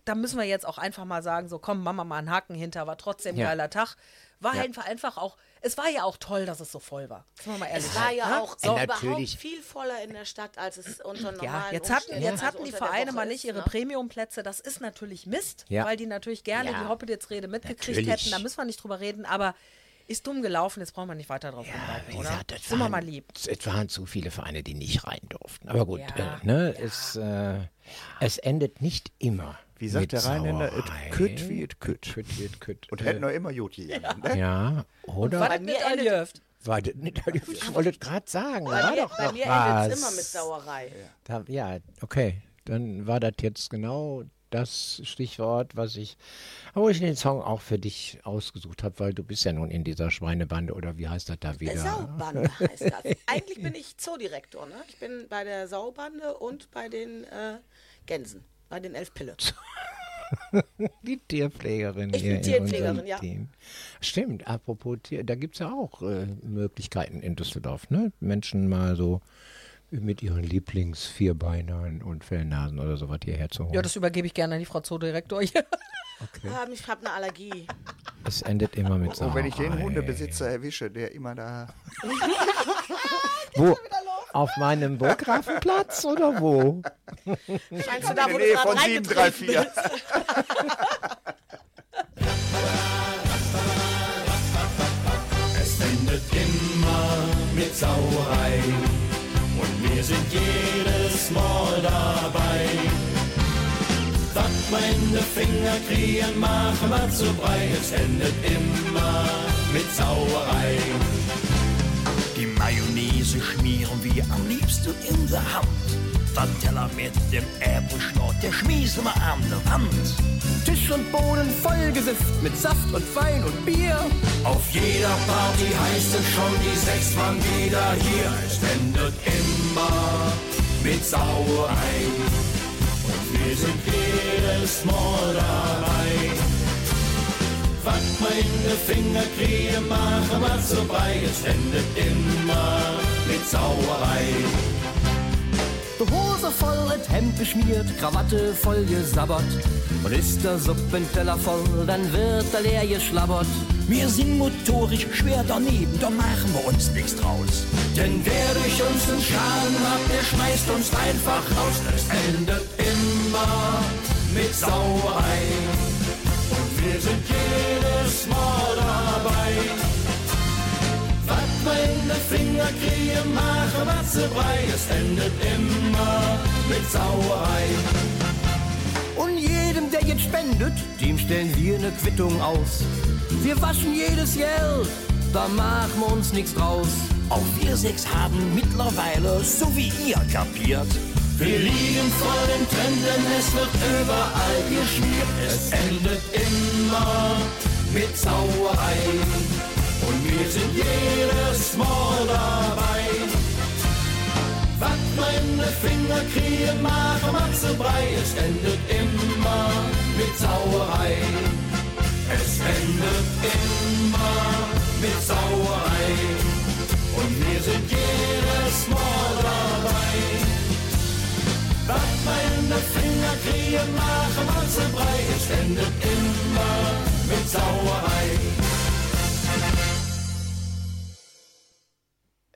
da müssen wir jetzt auch einfach mal sagen, so komm, Mama mal einen Haken hinter, war trotzdem ein Ja. geiler Tag. War Ja. einfach, einfach auch, es war ja auch toll, dass es so voll war. Sind wir mal ehrlich. Es war ja ne? auch So. überhaupt Natürlich. viel voller in der Stadt, als es unter normalen Ja, jetzt hatten, Umständen, jetzt also hatten die unter der Vereine mal nicht ihre ne? Premiumplätze. Das ist natürlich Mist, Ja. weil die natürlich gerne Ja. die Hoppeditzrede mitgekriegt Natürlich. hätten. Da müssen wir nicht drüber reden, aber ist dumm gelaufen, jetzt brauchen wir nicht weiter drauf rumreiten, Wie oder? gesagt, das Sind wir waren, mal lieb. Es waren zu viele Vereine, die nicht rein durften. Aber gut, Ja. äh, ne, es, äh, es endet nicht immer. Wie sagt der Rheinländer, et kütt wie et kütt. Kütt wie et kütt. Und Äh, hätten noch immer gut gegangen. Ne? Ja, oder? Was Bei mir nicht, ich wollte gerade sagen. Bei war mir, doch bei noch mir was. endet es immer mit Sauerei. Da, ja, okay. Dann war das jetzt genau das Stichwort, was ich, wo ich den Song auch für dich ausgesucht habe, weil du bist ja nun in dieser Schweinebande oder wie heißt das da wieder? Saubande heißt das. Eigentlich bin ich Zoodirektor. Ne? Ich bin bei der Saubande und bei den äh, Gänsen, bei den Elfpille. Die Tierpflegerin Ich hier bin Tierpflegerin, ja. Team. Stimmt, apropos Tier, da gibt es ja auch äh, Möglichkeiten in Düsseldorf, ne? Menschen mal so mit ihren Lieblingsvierbeinern und Fellnasen oder sowas hierher zu holen. Ja, das übergebe ich gerne an die Frau Zoodirektor hier. Ah, ich habe eine Allergie. es endet immer mit Und wenn ich den Sauerei. Hundebesitzer erwische, der immer da. Wo? Auf meinem Burggrafenplatz oder wo? Meinst du da, wo Nähe du von gerade reingetreten 734. bist? Es endet immer mit Sauerei und wir sind jedes Mal dabei. Was meine Finger kriegen, machen wir zu brei. Es endet immer mit Sauerei. Mayonnaise schmieren wir am liebsten in der Hand. Der Teller mit dem Äpfelschnort, der schmiesen wir an der Wand. Tisch und Boden vollgesifft mit Saft und Wein und Bier. Auf jeder Party heißt es schon, die sechs waren wieder hier. Es endet immer mit Sauerei. Und wir sind jedes Mal dabei. Was meine Finger kriegen, machen wir zu brei. Es endet immer mit Sauerei. Die Hose voll, das Hemd beschmiert, Krawatte voll gesabbert. Und ist der Suppenteller voll, dann wird er leer geschlabbert. Wir sind motorisch schwer daneben, da machen wir uns nichts draus. Denn wer durch uns einen Schaden hat, der schmeißt uns einfach raus. Es endet immer mit Sauerei. Und wir sind jedes Mal dabei. Was meine Finger kriegen, machen was sie brei. Es endet immer mit Sauerei. Und jedem, der jetzt spendet, dem stellen wir eine Quittung aus. Wir waschen jedes Geld, da machen wir uns nichts draus. Auch wir sechs haben mittlerweile, so wie ihr, kapiert. Wir liegen vor den Trenden, es wird überall geschmiert. Es endet immer mit Sauerei. Und wir sind jedes Mal dabei. Was meine Finger kriegen, machen wir zu brei. Es endet immer mit Sauerei. Es endet immer mit Sauerei. Kriegen, machen wir zu brei. Es endet immer mit Sauerei.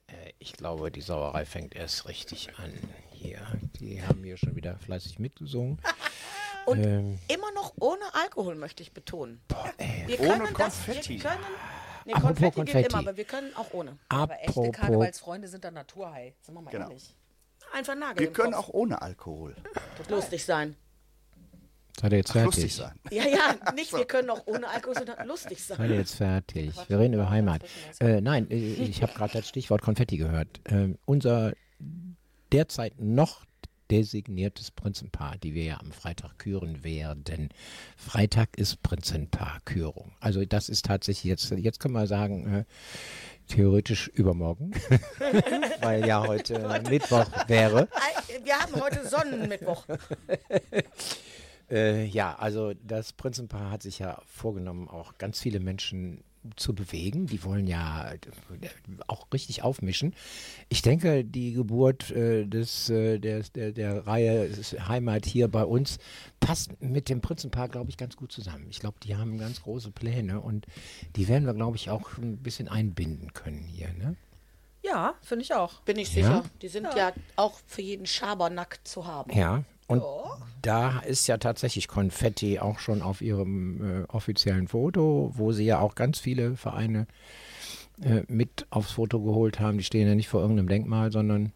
Äh, Ich glaube, die Sauerei fängt erst richtig an. Hier, die haben hier schon wieder fleißig mitgesungen. Und Ähm. immer noch ohne Alkohol, möchte ich betonen. wir Ohne können das, Konfetti. Wir können, nee, Apropos Konfetti, Konfetti. geht immer, aber wir können auch ohne. Aber echte Apropos, Karnevalsfreunde sind da Naturhai. Sind wir mal Genau. ehrlich. Einfach Nagel Wir im können Kopf. auch ohne Alkohol lustig sein. Seid ihr jetzt lustig fertig? sein. Ja, ja, nicht wir können auch ohne Alkohol, sondern lustig Seid sein. ihr jetzt fertig? Wir reden über Heimat. Äh, nein, äh, ich habe gerade das Stichwort Konfetti gehört. Ähm, unser derzeit noch designiertes Prinzenpaar, die wir ja am Freitag küren werden. Freitag ist Prinzenpaar-Kürung. Also das ist tatsächlich jetzt, jetzt können wir sagen, äh, theoretisch übermorgen, weil ja heute Mittwoch wäre. Wir haben heute Sonnenmittwoch. Äh, ja, also das Prinzenpaar hat sich ja vorgenommen, auch ganz viele Menschen zu bewegen. Die wollen ja äh, auch richtig aufmischen. Ich denke, die Geburt äh, des, äh, der, der, der Reihe Heimat hier bei uns passt mit dem Prinzenpaar, glaube ich, ganz gut zusammen. Ich glaube, die haben ganz große Pläne und die werden wir, glaube ich, auch ein bisschen einbinden können hier. Ne? Ja, finde ich auch. Bin ich Ja? sicher. Die sind ja. auch für jeden Schabernack zu haben. Ja, und da ist ja tatsächlich Konfetti auch schon auf ihrem äh, offiziellen Foto, wo sie ja auch ganz viele Vereine äh, mit aufs Foto geholt haben. Die stehen ja nicht vor irgendeinem Denkmal, sondern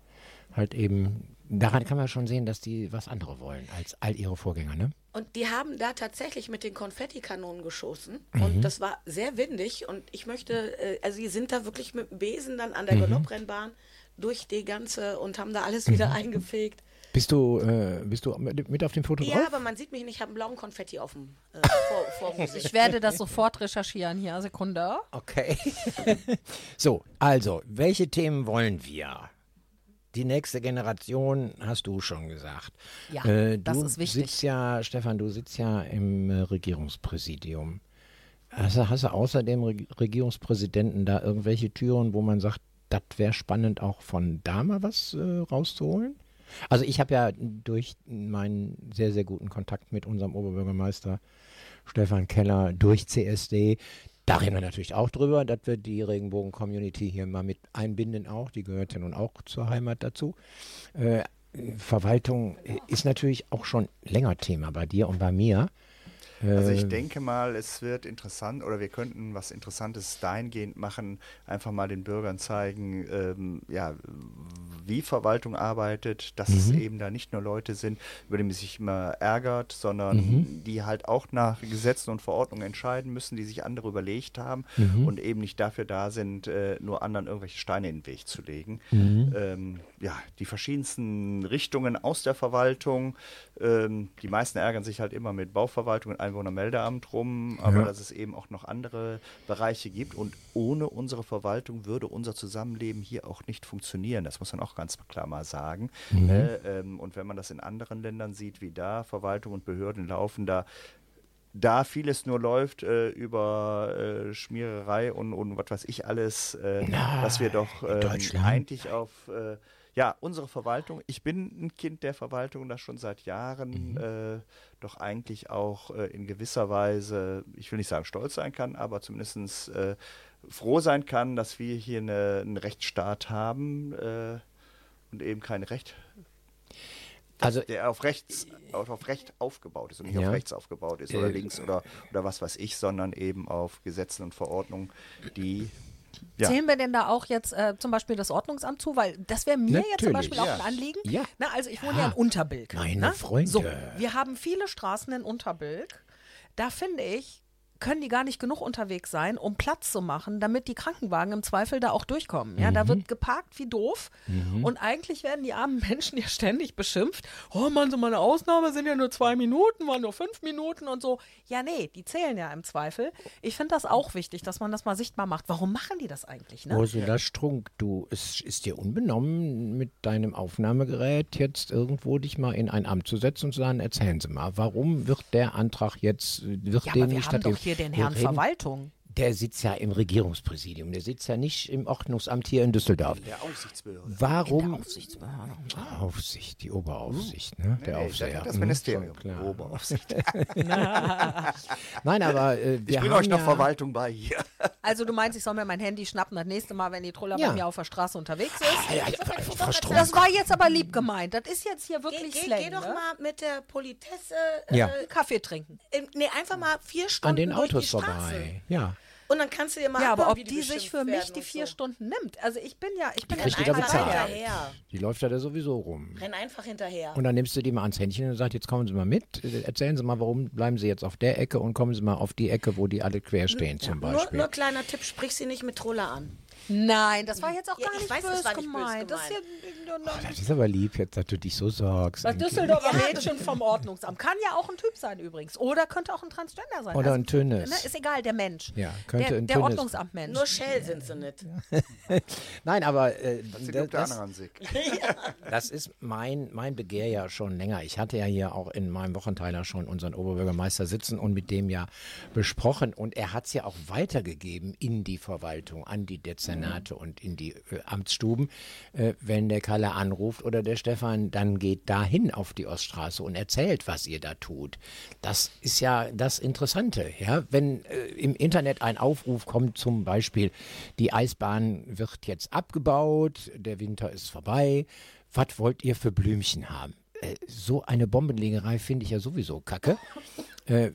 halt eben, daran kann man schon sehen, dass die was andere wollen als all ihre Vorgänger, ne? Und die haben da tatsächlich mit den Konfettikanonen geschossen. Mhm. Und das war sehr windig. Und ich möchte, äh, also die sind da wirklich mit dem Besen dann Mhm. an der Galopprennbahn durch die ganze und haben da alles wieder Mhm. eingefegt. Bist du, äh, bist du mit, mit auf dem Foto Ja, drauf? aber man sieht mich nicht, ich habe einen blauen Konfetti auf dem äh, vor, vor dem Gesicht. Ich werde das sofort recherchieren hier. Sekunde. Okay. so, also, welche Themen wollen wir? Die nächste Generation hast du schon gesagt. Ja, äh, das ist wichtig. Sitzt ja, Stefan, du sitzt ja im äh, Regierungspräsidium. Hast du, hast du außer dem Reg Regierungspräsidenten da irgendwelche Türen, wo man sagt, das wäre spannend, auch von da mal was äh, rauszuholen? Also ich habe ja durch meinen sehr, sehr guten Kontakt mit unserem Oberbürgermeister Stefan Keller durch CSD, da reden wir natürlich auch drüber, dass wir die Regenbogen-Community hier mal mit einbinden auch. Die gehört ja nun auch zur Heimat dazu. Äh, Verwaltung äh, ist natürlich auch schon länger Thema bei dir und bei mir. Also ich Äh, denke mal, es wird interessant oder wir könnten was Interessantes dahingehend machen, einfach mal den Bürgern zeigen, ähm, ja, wie Verwaltung arbeitet, dass es eben da nicht nur Leute sind, über die man sich immer ärgert, sondern die halt auch nach Gesetzen und Verordnungen entscheiden müssen, die sich andere überlegt haben und eben nicht dafür da sind, äh, nur anderen irgendwelche Steine in den Weg zu legen. Ähm, ja, die verschiedensten Richtungen aus der Verwaltung, ähm, die meisten ärgern sich halt immer mit Bauverwaltung und Einwohnermeldeamt rum, aber Ja. dass es eben auch noch andere Bereiche gibt und ohne unsere Verwaltung würde unser Zusammenleben hier auch nicht funktionieren. Das muss man auch ganz klar mal sagen. Ne? Ähm, und wenn man das in anderen Ländern sieht, wie da Verwaltung und Behörden laufen, da da vieles nur läuft äh, über äh, Schmiererei und, und was weiß ich alles, äh, dass wir doch ähm, eigentlich auf äh, ja, unsere Verwaltung, ich bin ein Kind der Verwaltung, das schon seit Jahren äh, doch eigentlich auch äh, in gewisser Weise, ich will nicht sagen stolz sein kann, aber zumindest äh, froh sein kann, dass wir hier eine, einen Rechtsstaat haben äh, und eben kein Recht, also der auf Rechts, auf, auf Recht aufgebaut ist und nicht Ja. auf rechts aufgebaut ist oder links oder, oder was weiß ich, sondern eben auf Gesetzen und Verordnungen, die ja. Zählen wir denn da auch jetzt äh, zum Beispiel das Ordnungsamt zu? Weil das wäre mir jetzt zum Natürlich. Beispiel auch ein Anliegen. Ja. Na, also ich wohne Ja. ja in Unterbilk. Meine ne? Freunde. So, wir haben viele Straßen in Unterbilk. Da finde ich, können die gar nicht genug unterwegs sein, um Platz zu machen, damit die Krankenwagen im Zweifel da auch durchkommen. Ja, Mhm. da wird geparkt wie doof. Und eigentlich werden die armen Menschen ja ständig beschimpft. Oh Mann, so mal eine Ausnahme sind ja nur zwei Minuten, waren nur fünf Minuten und so. Ja, nee, die zählen ja im Zweifel. Ich finde das auch wichtig, dass man das mal sichtbar macht. Warum machen die das eigentlich? Ne? Ursula Strunk, du, es ist dir unbenommen, mit deinem Aufnahmegerät jetzt irgendwo dich mal in ein Amt zu setzen und zu sagen, erzählen Sie mal, warum wird der Antrag jetzt, wird Ja, wir nicht stattgegeben? Hier den Herrn Verwaltung. Der sitzt ja im Regierungspräsidium, der sitzt ja nicht im Ordnungsamt hier in Düsseldorf. der Aufsichtsbehörde. Warum? Aufsichtsbehörde. Aufsicht, die Oberaufsicht, ne? Der Nee, Aufseher. das Mhm, Ministerium, klar. Oberaufsicht. Nein, aber äh, wir Ich bringe haben euch noch ja, Verwaltung bei hier. Also du meinst, ich soll mir mein Handy schnappen das nächste Mal, wenn die Troller Ja. bei mir auf der Straße unterwegs ist? Ja, ja, Frau Strunk. Das war jetzt aber lieb gemeint. Das ist jetzt hier wirklich geh, Slang. geh doch ne? mal mit der Politesse äh, Ja. Kaffee trinken. im- nee, einfach mal vier Stunden an den durch Autos vorbei. Ja. Und dann kannst du dir mal Ja, aber ob wie die sich für mich die vier so. Stunden nimmt. Also ich bin ja, ich bin ja die Einfach hinterher. Die läuft ja da sowieso rum. Renn einfach hinterher. Und dann nimmst du die mal ans Händchen und sagst, jetzt kommen Sie mal mit, äh, erzählen Sie mal, warum bleiben Sie jetzt auf der Ecke und kommen Sie mal auf die Ecke, wo die alle quer stehen zum nur, Beispiel. nur kleiner Tipp, sprich sie nicht mit Troller an. Nein, das war jetzt auch Ja, gar ich nicht weiß, das böse nicht gemeint. Das ist ja, Das ist aber lieb, jetzt, dass du dich so sorgst. das. Düsseldorfer Mädchen vom Ordnungsamt. Kann ja auch ein Typ sein übrigens. Oder könnte auch ein Transgender sein. Oder Also, ein Tönnes. Ne, ist egal, der Mensch. Ja, könnte der, ein der Ordnungsamtmensch. Nur Shell sind sie nicht. Nein, aber äh, Sie das, das, das ist mein, mein Begehr ja schon länger. Ich hatte ja hier auch in meinem Wochenteiler schon unseren Oberbürgermeister sitzen und mit dem ja besprochen. Und er hat es ja auch weitergegeben in die Verwaltung, an die Dezernate und in die äh, Amtsstuben. Äh, wenn der Kalle anruft oder der Stefan, dann geht dahin auf die Oststraße und erzählt, was ihr da tut. Das ist ja das Interessante. Ja? Wenn äh, im Internet ein Aufruf kommt, zum Beispiel, die Eisbahn wird jetzt abgebaut, der Winter ist vorbei, was wollt ihr für Blümchen haben? Äh, so eine Bombenlegerei finde ich ja sowieso kacke. Äh,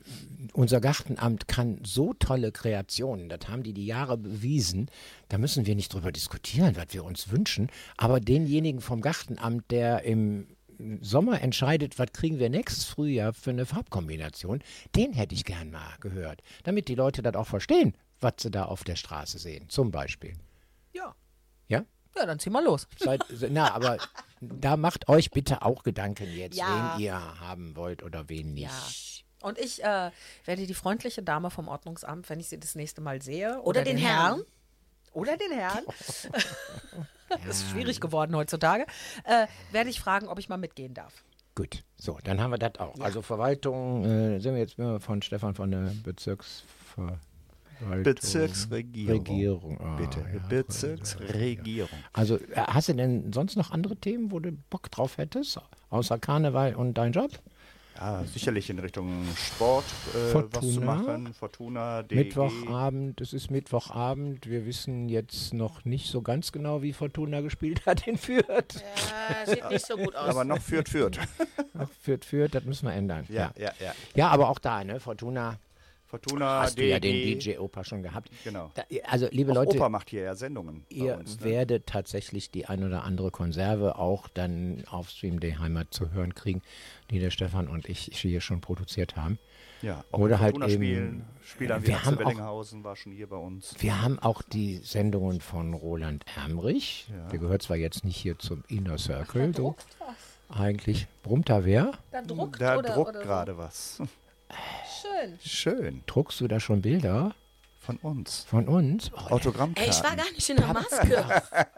unser Gartenamt kann so tolle Kreationen, das haben die die Jahre bewiesen. Da müssen wir nicht drüber diskutieren, was wir uns wünschen. Aber denjenigen vom Gartenamt, der im Sommer entscheidet, was kriegen wir nächstes Frühjahr für eine Farbkombination, den hätte ich gern mal gehört. Damit die Leute das auch verstehen, was sie da auf der Straße sehen, zum Beispiel. ja. Ja? Ja, dann zieh mal los. Seid, na, aber da macht euch bitte auch Gedanken jetzt, Ja. wen ihr haben wollt oder wen nicht. Und ich äh, werde die freundliche Dame vom Ordnungsamt, wenn ich sie das nächste Mal sehe. Oder, Oder den Herrn. Oder den Herrn. das ist schwierig geworden heutzutage. Äh, werde ich fragen, ob ich mal mitgehen darf. Gut, so, dann haben wir das auch. Also Verwaltung, äh, sind wir jetzt von Stefan von der Bezirksverwaltung. Bezirksregierung. Regierung, ah, Bitte. ja. Bezirksregierung. Also, äh, hast du denn sonst noch andere Themen, wo du Bock drauf hättest? Außer Karneval und dein Job? Ja, sicherlich in Richtung Sport äh, was zu Fortuna. machen. Fortuna, DEG. Mittwochabend, es ist Mittwochabend. Wir wissen jetzt noch nicht so ganz genau, wie Fortuna gespielt hat in Fürth. Ja, sieht nicht so gut aus. Aber noch führt, führt. Ach, Fürth, Fürth, das müssen wir ändern. Ja, ja, ja. Ja, aber auch da, ne? Fortuna, Fortuna, hast du ja den DEG. DJ-Opa schon gehabt. Genau. Da, also, liebe Auch Leute, Opa macht hier ja Sendungen ihr uns. Ne? werdet tatsächlich die ein oder andere Konserve auch dann auf Stream Day Heimat zu hören kriegen, die der Stefan und ich hier schon produziert haben. Ja, auch Oder halt eben- spielen. Spieler wie wir haben auch- war schon hier bei uns. Wir haben auch die Sendungen von Roland Ermrich. Ja. Der gehört zwar jetzt nicht hier zum Inner Circle, so eigentlich. Brummt da wer? Da druckt Da oder, druckt oder gerade was. Schön. Schön. Druckst du da schon Bilder Von uns. von uns? Oh, Autogrammkarten. Ey, ich war gar nicht in der Maske.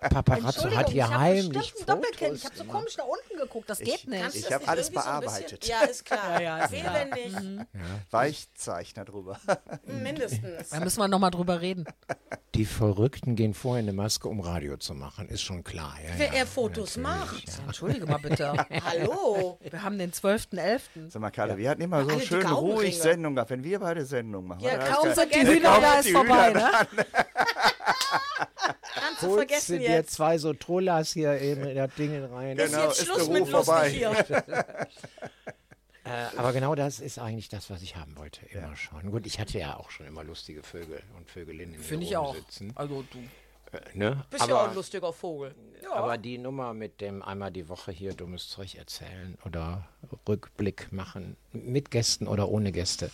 Paparazzo hat hier ich hab heimlich einen Doppelkinn. Fotos Ich habe so komisch nach unten geguckt. Das geht nicht. Ich das hab nicht alles so bearbeitet. bisschen- Ja, ist klar. Ja, ja, ist klar. wenn nicht. Weichzeichner drüber. Mindestens. Da müssen wir nochmal drüber reden. Die Verrückten gehen vorher eine Maske, um Radio zu machen, ist schon klar. Ja, Wer ja, er Fotos macht. Entschuldige mal bitte. Hallo. Wir haben den 12.11. Sag mal, Kalle, wir hatten immer so schön ruhig. Sendungen gehabt. Wenn wir beide Sendungen machen. Ja, kaum sind die Hühner, da sind ist vorbei, Hühner ne? Kannst du vergessen dir jetzt. zwei so Trollas hier in das Ding rein. Ist Genau, jetzt ist Schluss der mit vorbei. lustig hier. Äh, aber genau das ist eigentlich das, was ich haben wollte, immer schon. Gut, ich hatte ja auch schon immer lustige Vögel und Vögelinnen Finde ich auch. sitzen. Also du. Äh, ne? Bist ja auch ein aber, lustiger Vogel. aber die Nummer mit dem einmal die Woche hier dummes Zeug erzählen oder Rückblick machen, mit Gästen oder ohne Gäste.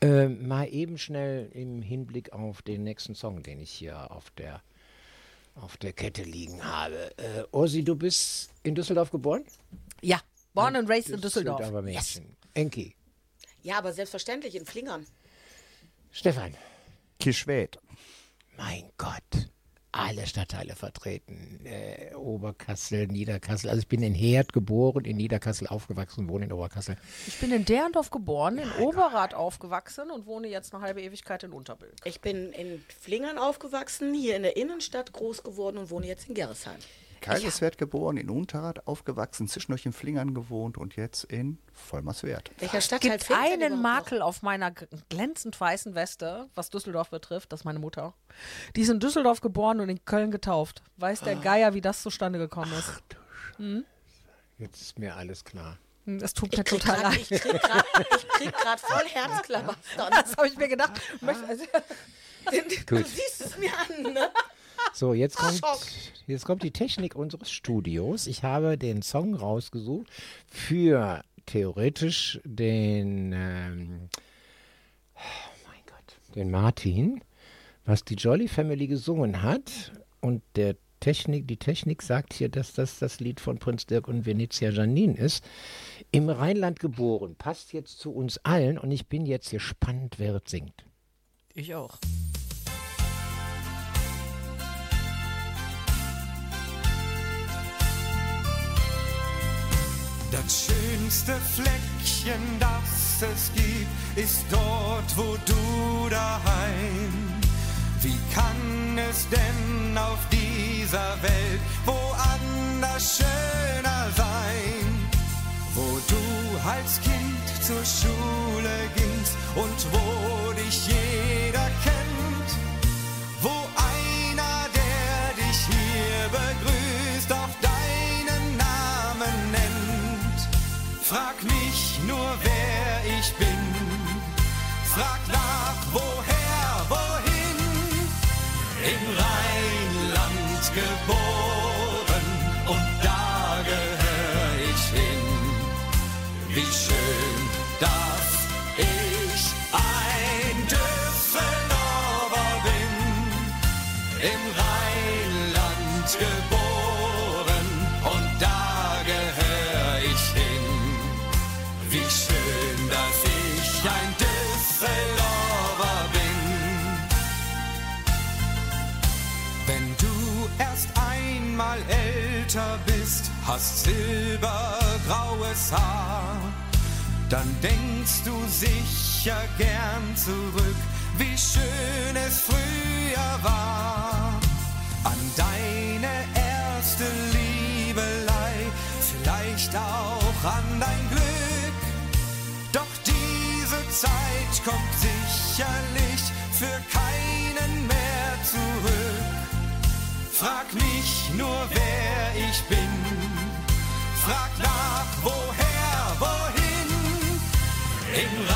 Äh, mal eben schnell im Hinblick auf den nächsten Song, den ich hier auf der auf der Kette liegen habe. Äh, Ursi, du bist in Düsseldorf geboren? Ja, born and raised in Düsseldorf. Düsseldorfer Yes. Mädchen. Enki. Ja, aber selbstverständlich in Flingern. Stefan. Kischwät. Mein Gott, alle Stadtteile vertreten. Äh, Oberkassel, Niederkassel. Also ich bin in Herd geboren, in Niederkassel aufgewachsen, wohne in Oberkassel. Ich bin in Derndorf geboren, in Oberrad aufgewachsen und wohne jetzt eine halbe Ewigkeit in Unterbild. Ich bin in Flingern aufgewachsen, hier in der Innenstadt groß geworden und wohne jetzt in Gerresheim. Kaiserswerth geboren, in Unterrad aufgewachsen, zwischendurch in Flingern gewohnt und jetzt in Vollmerswerth. Welcher Stadtteil Gibt denn einen Makel auf meiner glänzend weißen Weste, was Düsseldorf betrifft, das ist meine Mutter. Die ist in Düsseldorf geboren und in Köln getauft. Weiß der Geier, wie das zustande gekommen ist. Jetzt ist mir alles klar. Hm, Das tut noch? mir total grad- leid. Ich krieg grad- ich krieg gerade voll Herzklabastern. Das habe ich mir gedacht. Möcht- also- Du siehst es mir an, ne? So, jetzt kommt, jetzt kommt die Technik unseres Studios. Ich habe den Song rausgesucht für theoretisch den, ähm, oh mein Gott, den Martin, was die Jolly Family gesungen hat und der Technik, die Technik sagt hier, dass das das Lied von Prinz Dirk und Venezia Janine ist. Im Rheinland geboren, passt jetzt zu uns allen und ich bin jetzt gespannt, wer es singt. Ich auch. Das schönste Fleckchen, das es gibt, ist dort, wo du daheim. Wie kann es denn auf dieser Welt woanders schöner sein? Wo du als Kind zur Schule gingst und wo dich jeder kennt. Wo einer, der dich hier begrüßt, Frag mich nur, wer ich bin. Frag nach, woher, wohin. Im Rheinland geboren hast silbergraues Haar, dann denkst du sicher gern zurück, wie schön es früher war. An deine erste Liebelei, vielleicht auch an dein Glück. Doch diese Zeit kommt sicherlich für keinen mehr zurück. Frag mich nur, wer ich bin. Frag nach, woher, wohin. Im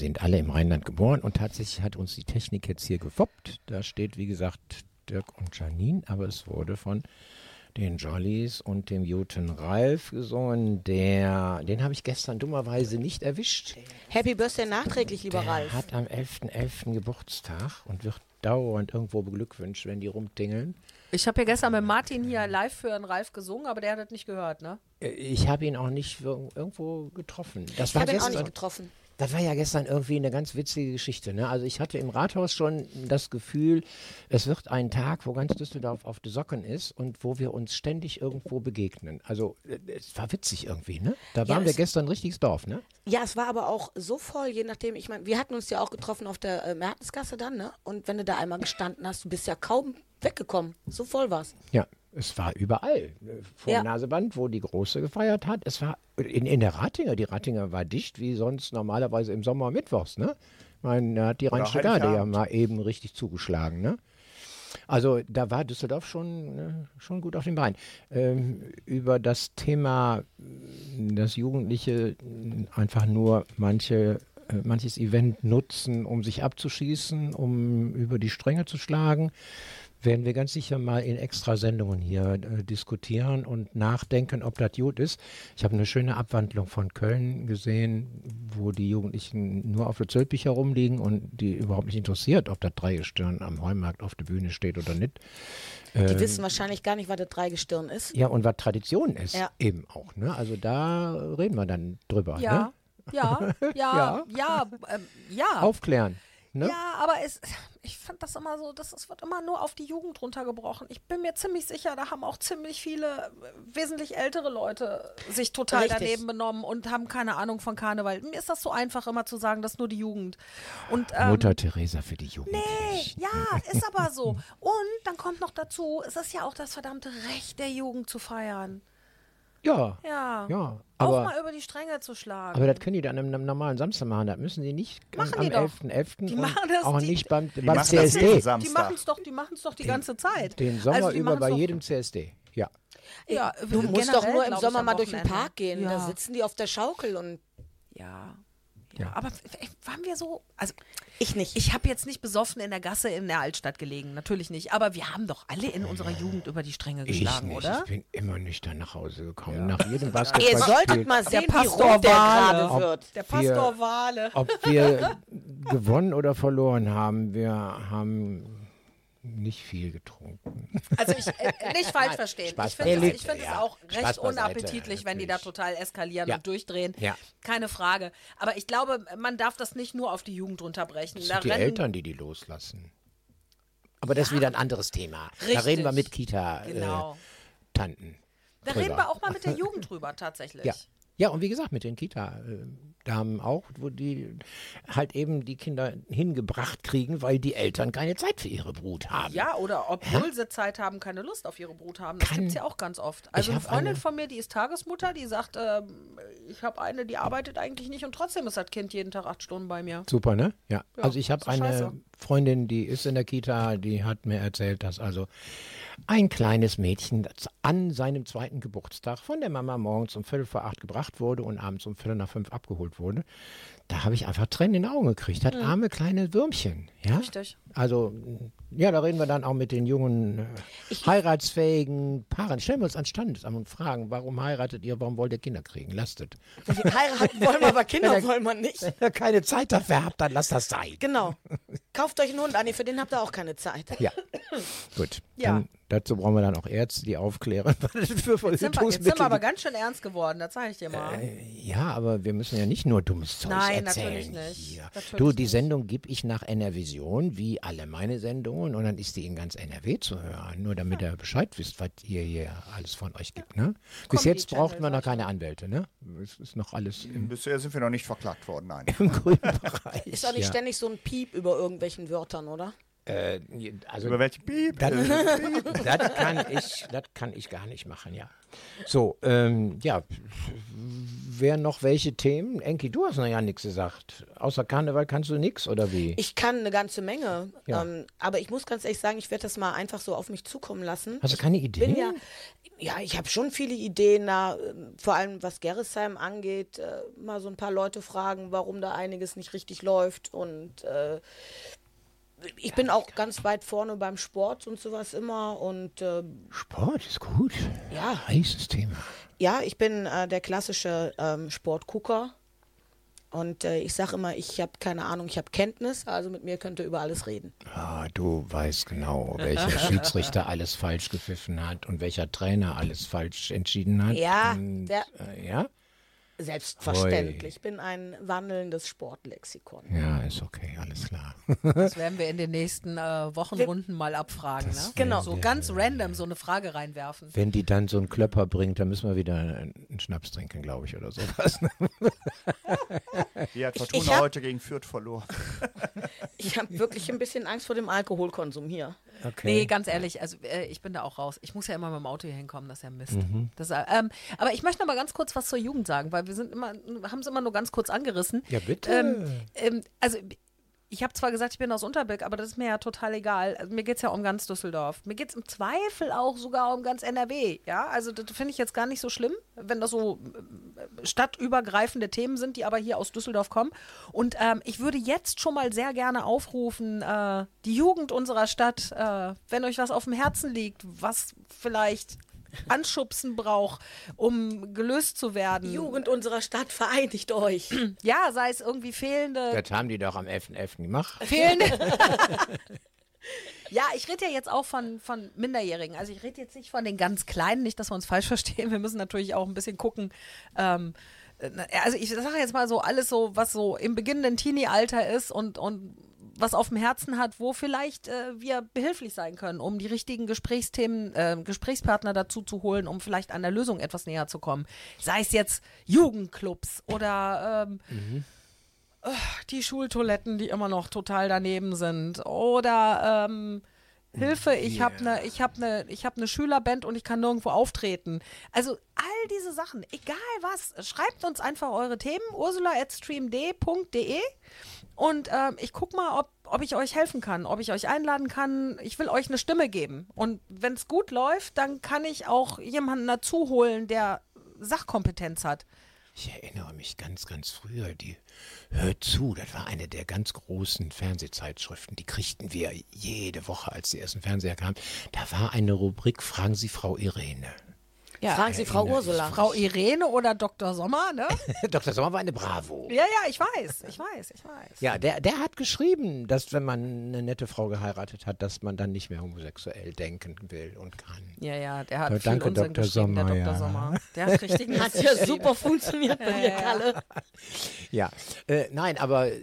sind alle im Rheinland geboren und tatsächlich hat uns die Technik jetzt hier gefoppt. Da steht, wie gesagt, Dirk und Janine, aber es wurde von den Jollies und dem Juten Ralf gesungen. Der, den habe ich gestern dummerweise nicht erwischt. Happy Birthday nachträglich, lieber Der Ralf. hat am 11.11. Geburtstag und wird dauernd irgendwo beglückwünscht, wenn die rumtingeln. Ich habe ja gestern mit Martin hier live für einen Ralf gesungen, aber der hat das nicht gehört, ne? Äh, Ich habe ihn auch nicht ir- irgendwo getroffen. Das Ich habe ihn auch nicht getroffen. Das war ja gestern irgendwie eine ganz witzige Geschichte. Ne? Also ich hatte im Rathaus schon das Gefühl, es wird ein Tag, wo ganz Düsseldorf auf die Socken ist und wo wir uns ständig irgendwo begegnen. Also äh, es war witzig irgendwie, ne? Da waren wir es- gestern ein richtiges Dorf, ne? Ja, es war aber auch so voll, je nachdem, ich meine, wir hatten uns ja auch getroffen auf der äh, Mertensgasse dann, ne? Und wenn du da einmal gestanden hast, du bist ja kaum weggekommen. So voll war's. Ja, es war überall. äh, Vor Ja. dem Naseband, wo die Große gefeiert hat. Es war in, in der Ratinger. Die Ratinger war dicht wie sonst normalerweise im Sommer mittwochs, ne? Da hat die Oder Rheinstückade ja mal eben richtig zugeschlagen, ne? Also da war Düsseldorf schon, äh, schon gut auf den Beinen. Ähm, über das Thema, mh, dass Jugendliche einfach nur manche, äh, manches Event nutzen, um sich abzuschießen, um über die Stränge zu schlagen, werden wir ganz sicher mal in Extrasendungen hier äh, diskutieren und nachdenken, ob das gut ist. Ich habe eine schöne Abwandlung von Köln gesehen, wo die Jugendlichen nur auf der Zölpich herumliegen und die überhaupt nicht interessiert, ob das Dreigestirn am Heumarkt auf der Bühne steht oder nicht. Die wissen wahrscheinlich gar nicht, was das Dreigestirn ist. Ja, und was Tradition ist Ja. eben auch. Ne? Also da reden wir dann drüber. Ja, Ne? ja, ja, ja, ja, ähm, ja. Aufklären. Ne? Ja, aber es, ich fand das immer so, das, es wird immer nur auf die Jugend runtergebrochen. Ich bin mir ziemlich sicher, da haben auch ziemlich viele äh, wesentlich ältere Leute sich total Richtig. daneben benommen und haben keine Ahnung von Karneval. Mir ist das so einfach immer zu sagen, das ist nur die Jugend. Und, ähm, Mutter Teresa für die Jugend. Nee, ja, ist aber so. Und dann kommt noch dazu, es ist ja auch das verdammte Recht der Jugend zu feiern. Ja. Ja. Ja, auch aber- mal über die Stränge zu schlagen. Aber das können die dann am, am normalen Samstag machen. Das müssen die nicht Machen am die doch. 11.11. Die machen das, auch die- nicht beim, beim machen das CSD. die machen es doch, die machen's doch die ganze Zeit. Den Sommer Also die über bei jedem CSD. Ja. Ja, Du musst doch nur im Sommer mal durch den. Park gehen. Ja. Da sitzen die auf der Schaukel und Ja. Ja. Ja, aber waren wir so, also ich nicht. ich habe jetzt nicht besoffen in der Gasse in der Altstadt gelegen, natürlich nicht, aber wir haben doch alle in unserer Jugend über die Stränge Ich geschlagen, nicht. oder? Ich bin immer nüchtern nach Hause gekommen. Nach jedem Ihr Basketballspiel. solltet mal sehen, wie Pastor rot der Wale. wird. Der Pastor Wale. Ob wir gewonnen oder verloren haben, wir haben nicht viel getrunken. Also ich, äh, nicht falsch verstehen. Spaß ich finde es find es ja. auch recht unappetitlich, wenn die da total eskalieren Ja. und durchdrehen. Ja. Keine Frage. Aber ich glaube, man darf das nicht nur auf die Jugend runterbrechen. Das Da sind die Eltern, die die loslassen. Aber das ist wieder ein anderes Thema. Da Richtig. reden wir mit Kita-Tanten. Genau. Tanten Da drüber. reden wir auch mal mit der Jugend drüber, tatsächlich. Ja. Ja, und wie gesagt, mit den Kita-Damen auch, wo die halt eben die Kinder hingebracht kriegen, weil die Eltern keine Zeit für ihre Brut haben. Ja, oder obwohl sie Zeit haben, keine Lust auf ihre Brut haben. Das gibt es ja auch ganz oft. Also eine Freundin eine- von mir, die ist Tagesmutter, die sagt, ähm, ich habe eine, die arbeitet eigentlich nicht und trotzdem ist das Kind jeden Tag acht Stunden bei mir. Super, ne? Ja. Ja, also ich habe eine scheiße. Freundin, die ist in der Kita, die hat mir erzählt, dass also ein kleines Mädchen an seinem zweiten Geburtstag von der Mama morgens um Viertel vor acht gebracht wurde und abends um Viertel nach fünf abgeholt wurde. Da habe ich einfach Tränen in die Augen gekriegt. Das arme kleine Würmchen. Ja? Richtig. Also, ja, da reden wir dann auch mit den jungen, äh, heiratsfähigen Paaren. Stellen wir uns an Standesamt und fragen, warum heiratet ihr, warum wollt ihr Kinder kriegen? Lasst es. Heiraten wollen wir, aber Kinder wollen wir nicht. Wenn ihr keine Zeit dafür habt, dann lasst das sein. Genau. Kauft euch einen Hund, Anni, für den habt ihr auch keine Zeit. Ja, gut. Ja. Dann, dazu brauchen wir dann auch Ärzte, die aufklären, für Jetzt sind, wir, jetzt sind wir aber ganz schön ernst geworden, das zeige ich dir mal. Ja, aber wir müssen ja nicht nur dummes Zeug Nein, erzählen natürlich nicht. hier. Natürlich du, die nicht. Sendung gebe ich nach NRVision, wie alle meine Sendungen, und dann ist die in ganz NRW zu hören. Nur damit ihr Bescheid wisst, was ihr hier alles von euch gibt. Ne? Bis Comedy jetzt braucht man noch keine Anwälte. Ne? Es ist noch alles im, Bisher sind wir noch nicht verklagt worden, nein. im grünen Bereich. Ist doch nicht ja. ständig so ein Piep über irgendwelchen Wörtern, oder? Äh, also Über welche Piep? Das, das, kann ich, das kann ich gar nicht machen, ja. So, ähm, ja, wer noch welche Themen? Enki, du hast noch ja nichts gesagt. Außer Karneval kannst du nichts, oder wie? Ich kann eine ganze Menge. Ja. Ähm, aber ich muss ganz ehrlich sagen, ich werde das mal einfach so auf mich zukommen lassen. Hast du keine Idee? bin ja, ja, ich habe schon viele Ideen, na, ähm, vor allem was Gerresheim angeht, äh, mal so ein paar Leute fragen, warum da einiges nicht richtig läuft und äh, ich bin auch ganz weit vorne beim Sport und sowas immer und äh, Sport ist gut. Ja. Heißes Thema. ja, ich bin äh, der klassische ähm, Sportgucker und äh, ich sage immer, ich habe keine Ahnung, ich habe Kenntnis, also mit mir könnt ihr über alles reden. Ah, du weißt genau, welcher Schiedsrichter alles falsch gepfiffen hat und welcher Trainer alles falsch entschieden hat. Ja, und, der- äh, ja? Selbstverständlich. Ich bin ein wandelndes Sportlexikon. Ja, ist okay, alles klar. Das werden wir in den nächsten äh, Wochenrunden mal abfragen. Ne? Genau. So ganz random so eine Frage reinwerfen. Wenn die dann so einen Klöpper bringt, dann müssen wir wieder einen Schnaps trinken, glaube ich, oder sowas. Die hat Ich Fortuna hab- heute gegen Fürth verloren. Ich habe wirklich ein bisschen Angst vor dem Alkoholkonsum hier. Okay. Nee, ganz ehrlich, also äh, ich bin da auch raus. Ich muss ja immer mit dem Auto hier hinkommen, das ist ja Mist. Mhm. Das, äh, ähm, aber ich möchte noch mal ganz kurz was zur Jugend sagen, weil wir sind immer, haben es immer nur ganz kurz angerissen. Ja, bitte. Ähm, ähm, also ich habe zwar gesagt, ich bin aus Unterbeck, aber das ist mir ja total egal. Also, mir geht es ja um ganz Düsseldorf. Mir geht es im Zweifel auch sogar um ganz NRW. Ja, also das finde ich jetzt gar nicht so schlimm, wenn das so äh, stadtübergreifende Themen sind, die aber hier aus Düsseldorf kommen. Und ähm, ich würde jetzt schon mal sehr gerne aufrufen, äh, die Jugend unserer Stadt, äh, wenn euch was auf dem Herzen liegt, was vielleicht Anschubsen braucht, um gelöst zu werden. Jugend unserer Stadt vereinigt euch. Ja, sei es irgendwie fehlende Das haben die doch am 11.11. gemacht. fehlende. ja, ich rede ja jetzt auch von, von Minderjährigen. Also ich rede jetzt nicht von den ganz Kleinen, nicht, dass wir uns falsch verstehen. Wir müssen natürlich auch ein bisschen gucken. Ähm, äh, also ich sage jetzt mal so alles so, was so im beginnenden Teenie-Alter ist und, und was auf dem Herzen hat, wo vielleicht äh, wir behilflich sein können, um die richtigen Gesprächsthemen, äh, Gesprächspartner dazu zu holen, um vielleicht an der Lösung etwas näher zu kommen. Sei es jetzt Jugendclubs oder ähm, äh, die Schultoiletten, die immer noch total daneben sind. Oder ähm, Hilfe, ich habe eine ich hab ne, ich hab ne Schülerband und ich kann nirgendwo auftreten. Also all diese Sachen, egal was, schreibt uns einfach eure Themen, ursula.streamd.de und ähm, ich guck mal, ob, ob ich euch helfen kann, ob ich euch einladen kann. Ich will euch eine Stimme geben. Und wenn es gut läuft, dann kann ich auch jemanden dazu holen, der Sachkompetenz hat. Ich erinnere mich ganz, ganz früher, die Hört zu, das war eine der ganz großen Fernsehzeitschriften, die kriegten wir jede Woche, als die ersten Fernseher kamen. Da war eine Rubrik Fragen Sie Frau Irene. Ja, Fragen Sie Frau Ursula. Frau Irene oder Dr. Sommer, ne? Dr. Sommer war eine Bravo. Ja, ja, ich weiß, ich weiß, ich weiß. Ja, der, der hat geschrieben, dass wenn man eine nette Frau geheiratet hat, dass man dann nicht mehr homosexuell denken will und kann. Ja, ja, der hat viel danke, Unsinn Dr. geschrieben, der Sommer, Dr. ja. Sommer. Der hat richtig Hat ja super funktioniert bei dir, Kalle. Ja, äh, nein, aber äh,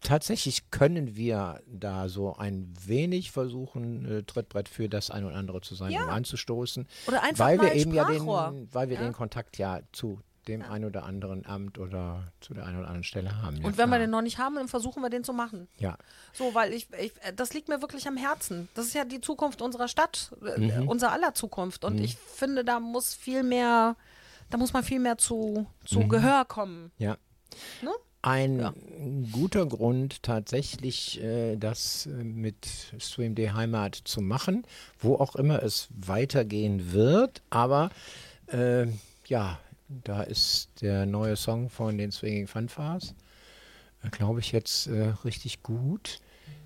tatsächlich können wir da so ein wenig versuchen, äh, Trittbrett für das ein oder andere zu sein, Ja. um anzustoßen. Oder einfach weil wir ein eben ja Sprachrohr. den, weil wir den Kontakt ja zu dem ein oder anderen Amt oder zu der einen oder anderen Stelle haben. ja, Und wenn wir den noch nicht haben, dann versuchen wir den zu machen. ja, So, weil ich, ich, äh, das liegt mir wirklich am Herzen. Das ist ja die Zukunft unserer Stadt, äh, Mhm. unser aller Zukunft. Und ich finde, da muss viel mehr, da muss man viel mehr zu, zu Gehör kommen. ja. Ne? Ein guter Grund tatsächlich, äh, das äh, mit StreamD Heimat zu machen, wo auch immer es weitergehen wird. Aber äh, ja, da ist der neue Song von den Swinging Fanfars, äh, glaube ich, jetzt äh, richtig gut.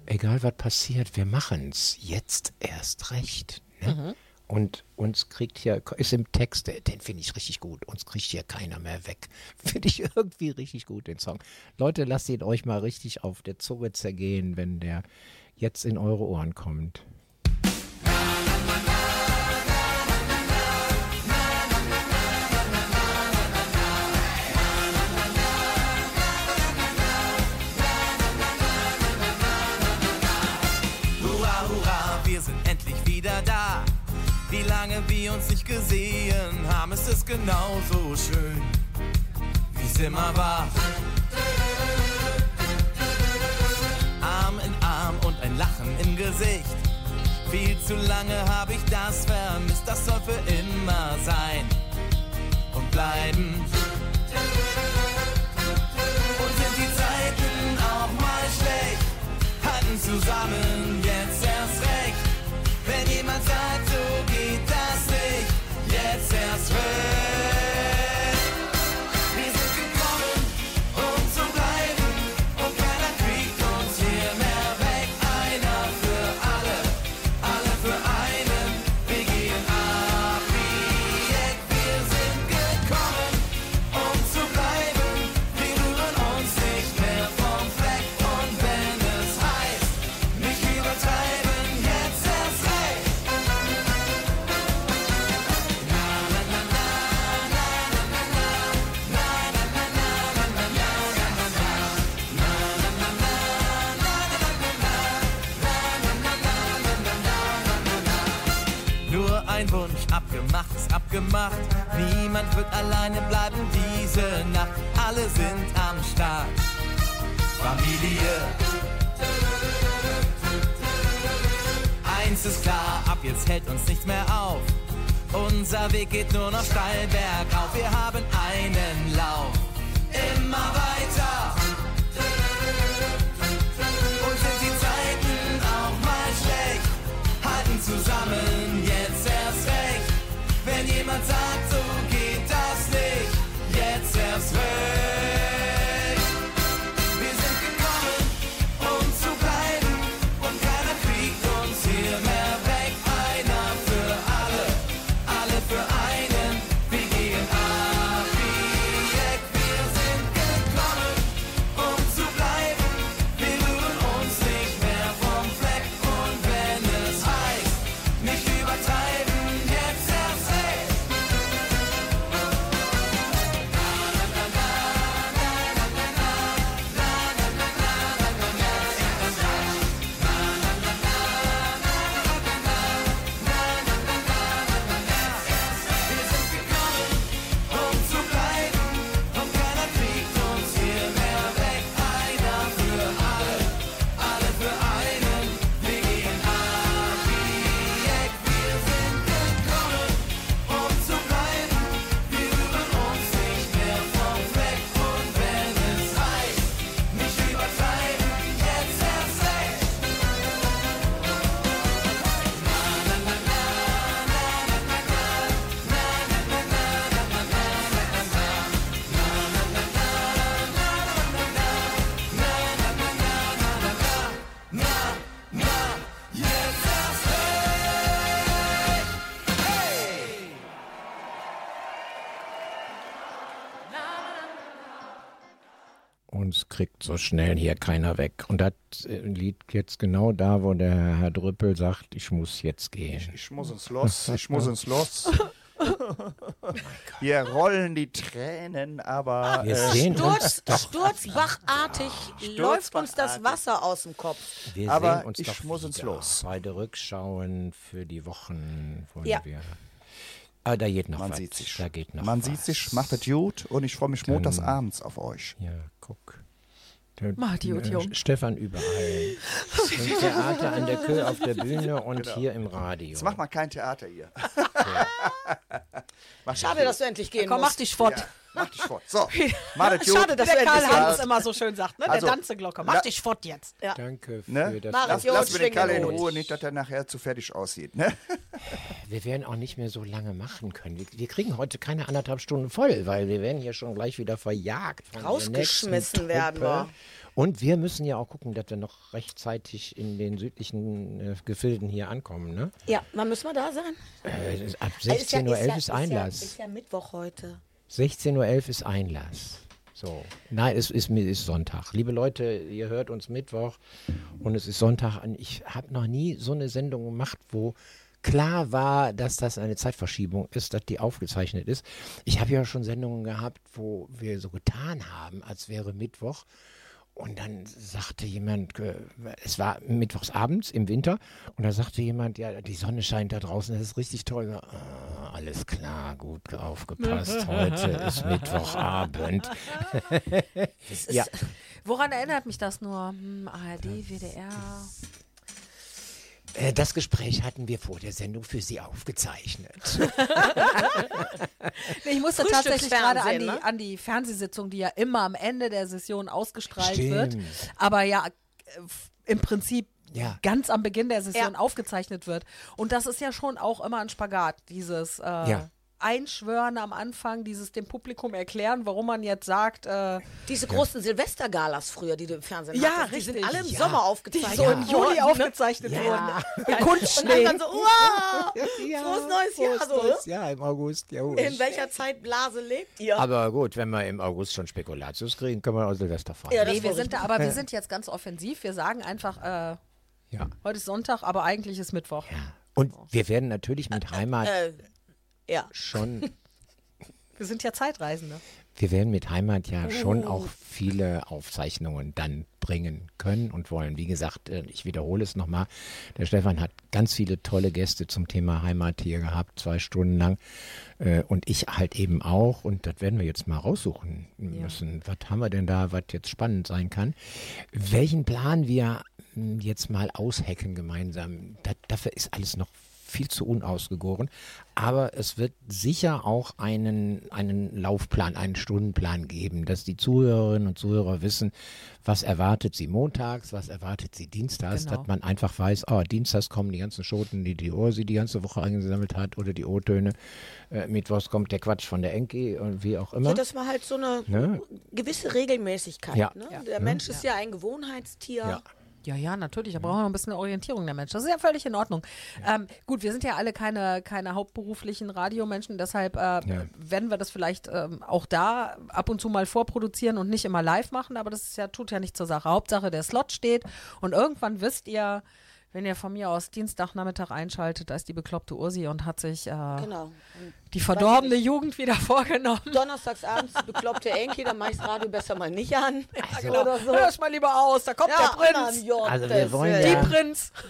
Egal was passiert, wir machen es jetzt erst recht. Ne? Und uns kriegt hier, ist im Text, den finde ich richtig gut, uns kriegt hier keiner mehr weg. Finde ich irgendwie richtig gut, den Song. Leute, lasst ihn euch mal richtig auf der Zunge zergehen, wenn der jetzt in eure Ohren kommt. Hurra, hurra, wir sind endlich wieder da. Wie lange wir uns nicht gesehen haben, ist es genauso schön, wie es immer war. Arm in Arm und ein Lachen im Gesicht. Viel zu lange habe ich das vermisst, das soll für immer sein und bleiben. Und sind die Zeiten auch mal schlecht, halten zusammen gemacht ist abgemacht. Niemand wird alleine bleiben diese Nacht. Alle sind am Start. Familie. Eins ist klar, ab jetzt hält uns nichts mehr auf. Unser Weg geht nur noch steil bergauf. Wir haben einen Lauf. Immer weiter. Und sind die Zeiten auch mal schlecht, halten zusammen. Wenn jemand sagt, so schnell hier keiner weg. Und das äh, liegt jetzt genau da, wo der Herr Drüppel sagt, ich muss jetzt gehen. Ich muss ins Los, ich muss ins Los. Hier rollen die Tränen, aber Wir äh, sehen Sturz, sturzbachartig läuft uns das. Wasser aus dem Kopf. wir aber sehen uns ich doch muss ins wieder Los. Bei der Rückschauen für die Wochen wollen Ja. wir. Ah, da geht noch man was. sieht sich. Da geht noch man was. sieht sich, macht es gut und ich freue mich montags abends auf euch. Ja, guck. Der, Mach äh. Stefan überall. Im Theater an der Kö auf der Bühne und hier im Radio. Jetzt macht mal kein Theater hier. Mach Schade, dass du endlich gehen Komm, mach musst. dich fort. Ja, mach dich fort. So, mach das. Schade, dass du Der Karl-Heinz gehst. immer so schön sagt, ne? Also, der Danzeglocke. Mach dich fort jetzt. Danke für Ne? das. Lass, lass mir den Kalle in. Ruhe, nicht, dass er nachher zu fertig aussieht. Ne? Wir werden auch nicht mehr so lange machen können. Wir, wir kriegen heute keine anderthalb Stunden voll, weil wir werden hier schon gleich wieder verjagt. Rausgeschmissen werden wir. Und wir müssen ja auch gucken, dass wir noch rechtzeitig in den südlichen äh, Gefilden hier ankommen. Ne? Ja, wann müssen wir da sein? Äh, ab Äh, ist ja- 16.11 Uhr ja- ist Ja, Einlass. ist ja Mittwoch heute. 16.11 Uhr ist Einlass. So. Nein, es ist, ist Sonntag. Liebe Leute, ihr hört uns Mittwoch und es ist Sonntag. Und ich habe noch nie so eine Sendung gemacht, wo klar war, dass das eine Zeitverschiebung ist, dass die aufgezeichnet ist. Ich habe ja schon Sendungen gehabt, wo wir so getan haben, als wäre Mittwoch. Und dann sagte jemand, äh, es war mittwochs abends im Winter, und da sagte jemand, ja, die Sonne scheint da draußen, das ist richtig toll. Ah, alles klar, gut aufgepasst, heute ist Mittwochabend. ja, Woran erinnert mich das nur? Hm, ARD, WDR. Äh, das Gespräch hatten wir vor der Sendung für Sie aufgezeichnet. Nee, ich musste tatsächlich gerade an die, ne? an die Fernsehsitzung, die ja immer am Ende der Session ausgestrahlt Stimmt. wird, aber ja äh, im Prinzip Ja. ganz am Beginn der Session Ja. aufgezeichnet wird. Und das ist ja schon auch immer ein Spagat, dieses äh, Ja. Einschwören am Anfang, dieses dem Publikum erklären, warum man jetzt sagt, äh, Diese großen Silvestergalas früher, die du im Fernsehen Ja, hattest, die sind richtig. alle im Ja. Sommer die aufgezeichnet. so im Juli ne? aufgezeichnet Ja. wurden. Und Kunstschnee. dann so, wow, frohes neues Jahr. frohes So, ne? neues Jahr im August. Ja, In welcher Zeitblase lebt ihr? Aber gut, wenn wir im August schon Spekulatius kriegen, können wir auch Silvester feiern. Ja, Nee, wir sind da, aber wir sind jetzt ganz offensiv. Wir sagen einfach, äh, ja. heute ist Sonntag, aber eigentlich ist Mittwoch. Und wir werden natürlich mit Heimat äh, ja. schon Wir sind ja Zeitreisende. Wir werden mit Heimat ja Oh. schon auch viele Aufzeichnungen dann bringen können und wollen. Wie gesagt, äh, ich wiederhole es nochmal. Der Stefan hat ganz viele tolle Gäste zum Thema Heimat hier gehabt, zwei Stunden lang. Äh, Und ich halt eben auch. Und das werden wir jetzt mal raussuchen müssen. Was haben wir denn da, was jetzt spannend sein kann? Welchen Plan wir mh, jetzt mal aushacken gemeinsam, das, dafür ist alles noch viel zu unausgegoren. Aber es wird sicher auch einen, einen Laufplan, einen Stundenplan geben, dass die Zuhörerinnen und Zuhörer wissen, was erwartet sie montags, was erwartet sie dienstags, Genau. dass man einfach weiß, oh, dienstags kommen die ganzen Schoten, die die Ursi die ganze Woche eingesammelt hat oder die O-Töne. Äh, Mittwochs kommt der Quatsch von der Enki und wie auch immer. Ja, dass man halt so eine Ne? gewisse Regelmäßigkeit. Ja. Ne? Ja. Der Mensch ist ja ein Gewohnheitstier. Ja. Ja, ja, natürlich. Da brauchen wir ein bisschen Orientierung der Mensch. Das ist ja völlig in Ordnung. Ähm, gut, wir sind ja alle keine, keine hauptberuflichen Radiomenschen, deshalb äh, werden wir das vielleicht ähm, auch da ab und zu mal vorproduzieren und nicht immer live machen, aber das ist ja, tut ja nicht zur Sache. Hauptsache, der Slot steht und irgendwann wisst ihr, wenn ihr von mir aus Dienstagnachmittag einschaltet, da ist die bekloppte Ursi und hat sich äh, Genau. die verdorbene Jugend wieder vorgenommen. Donnerstags abends bekloppte Enki, dann mach ich das Radio besser mal nicht an. Also Oder so. Hör's mal lieber aus, da kommt Ja, der Prinz. ja, Also wir wollen ja- Die Prinz.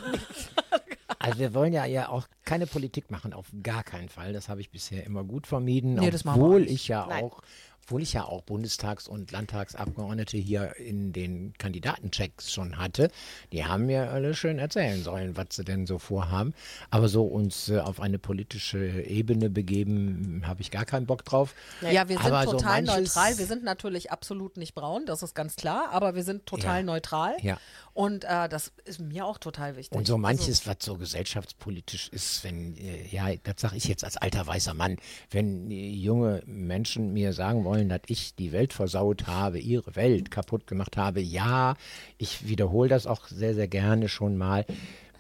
Also wir wollen ja, ja auch keine Politik machen, auf gar keinen Fall. Das habe ich bisher immer gut vermieden, Nee, obwohl ich ja Nein. auch, obwohl ich ja auch Bundestags- und Landtagsabgeordnete hier in den Kandidatenchecks schon hatte. Die haben mir alle schön erzählen sollen, was sie denn so vorhaben. Aber so uns äh, auf eine politische Ebene begeben, habe ich gar keinen Bock drauf. Ja, wir sind Aber so total manches- neutral. Wir sind natürlich absolut nicht braun, das ist ganz klar, aber wir sind total Ja. neutral. Ja. Und äh, das ist mir auch total wichtig. Und so Also, manches, was so gesellschaftspolitisch ist, wenn, äh, ja, das sage ich jetzt als alter weißer Mann, wenn äh, junge Menschen mir sagen wollen, dass ich die Welt versaut habe, ihre Welt kaputt gemacht habe, ja, ich wiederhole das auch sehr, sehr gerne schon mal.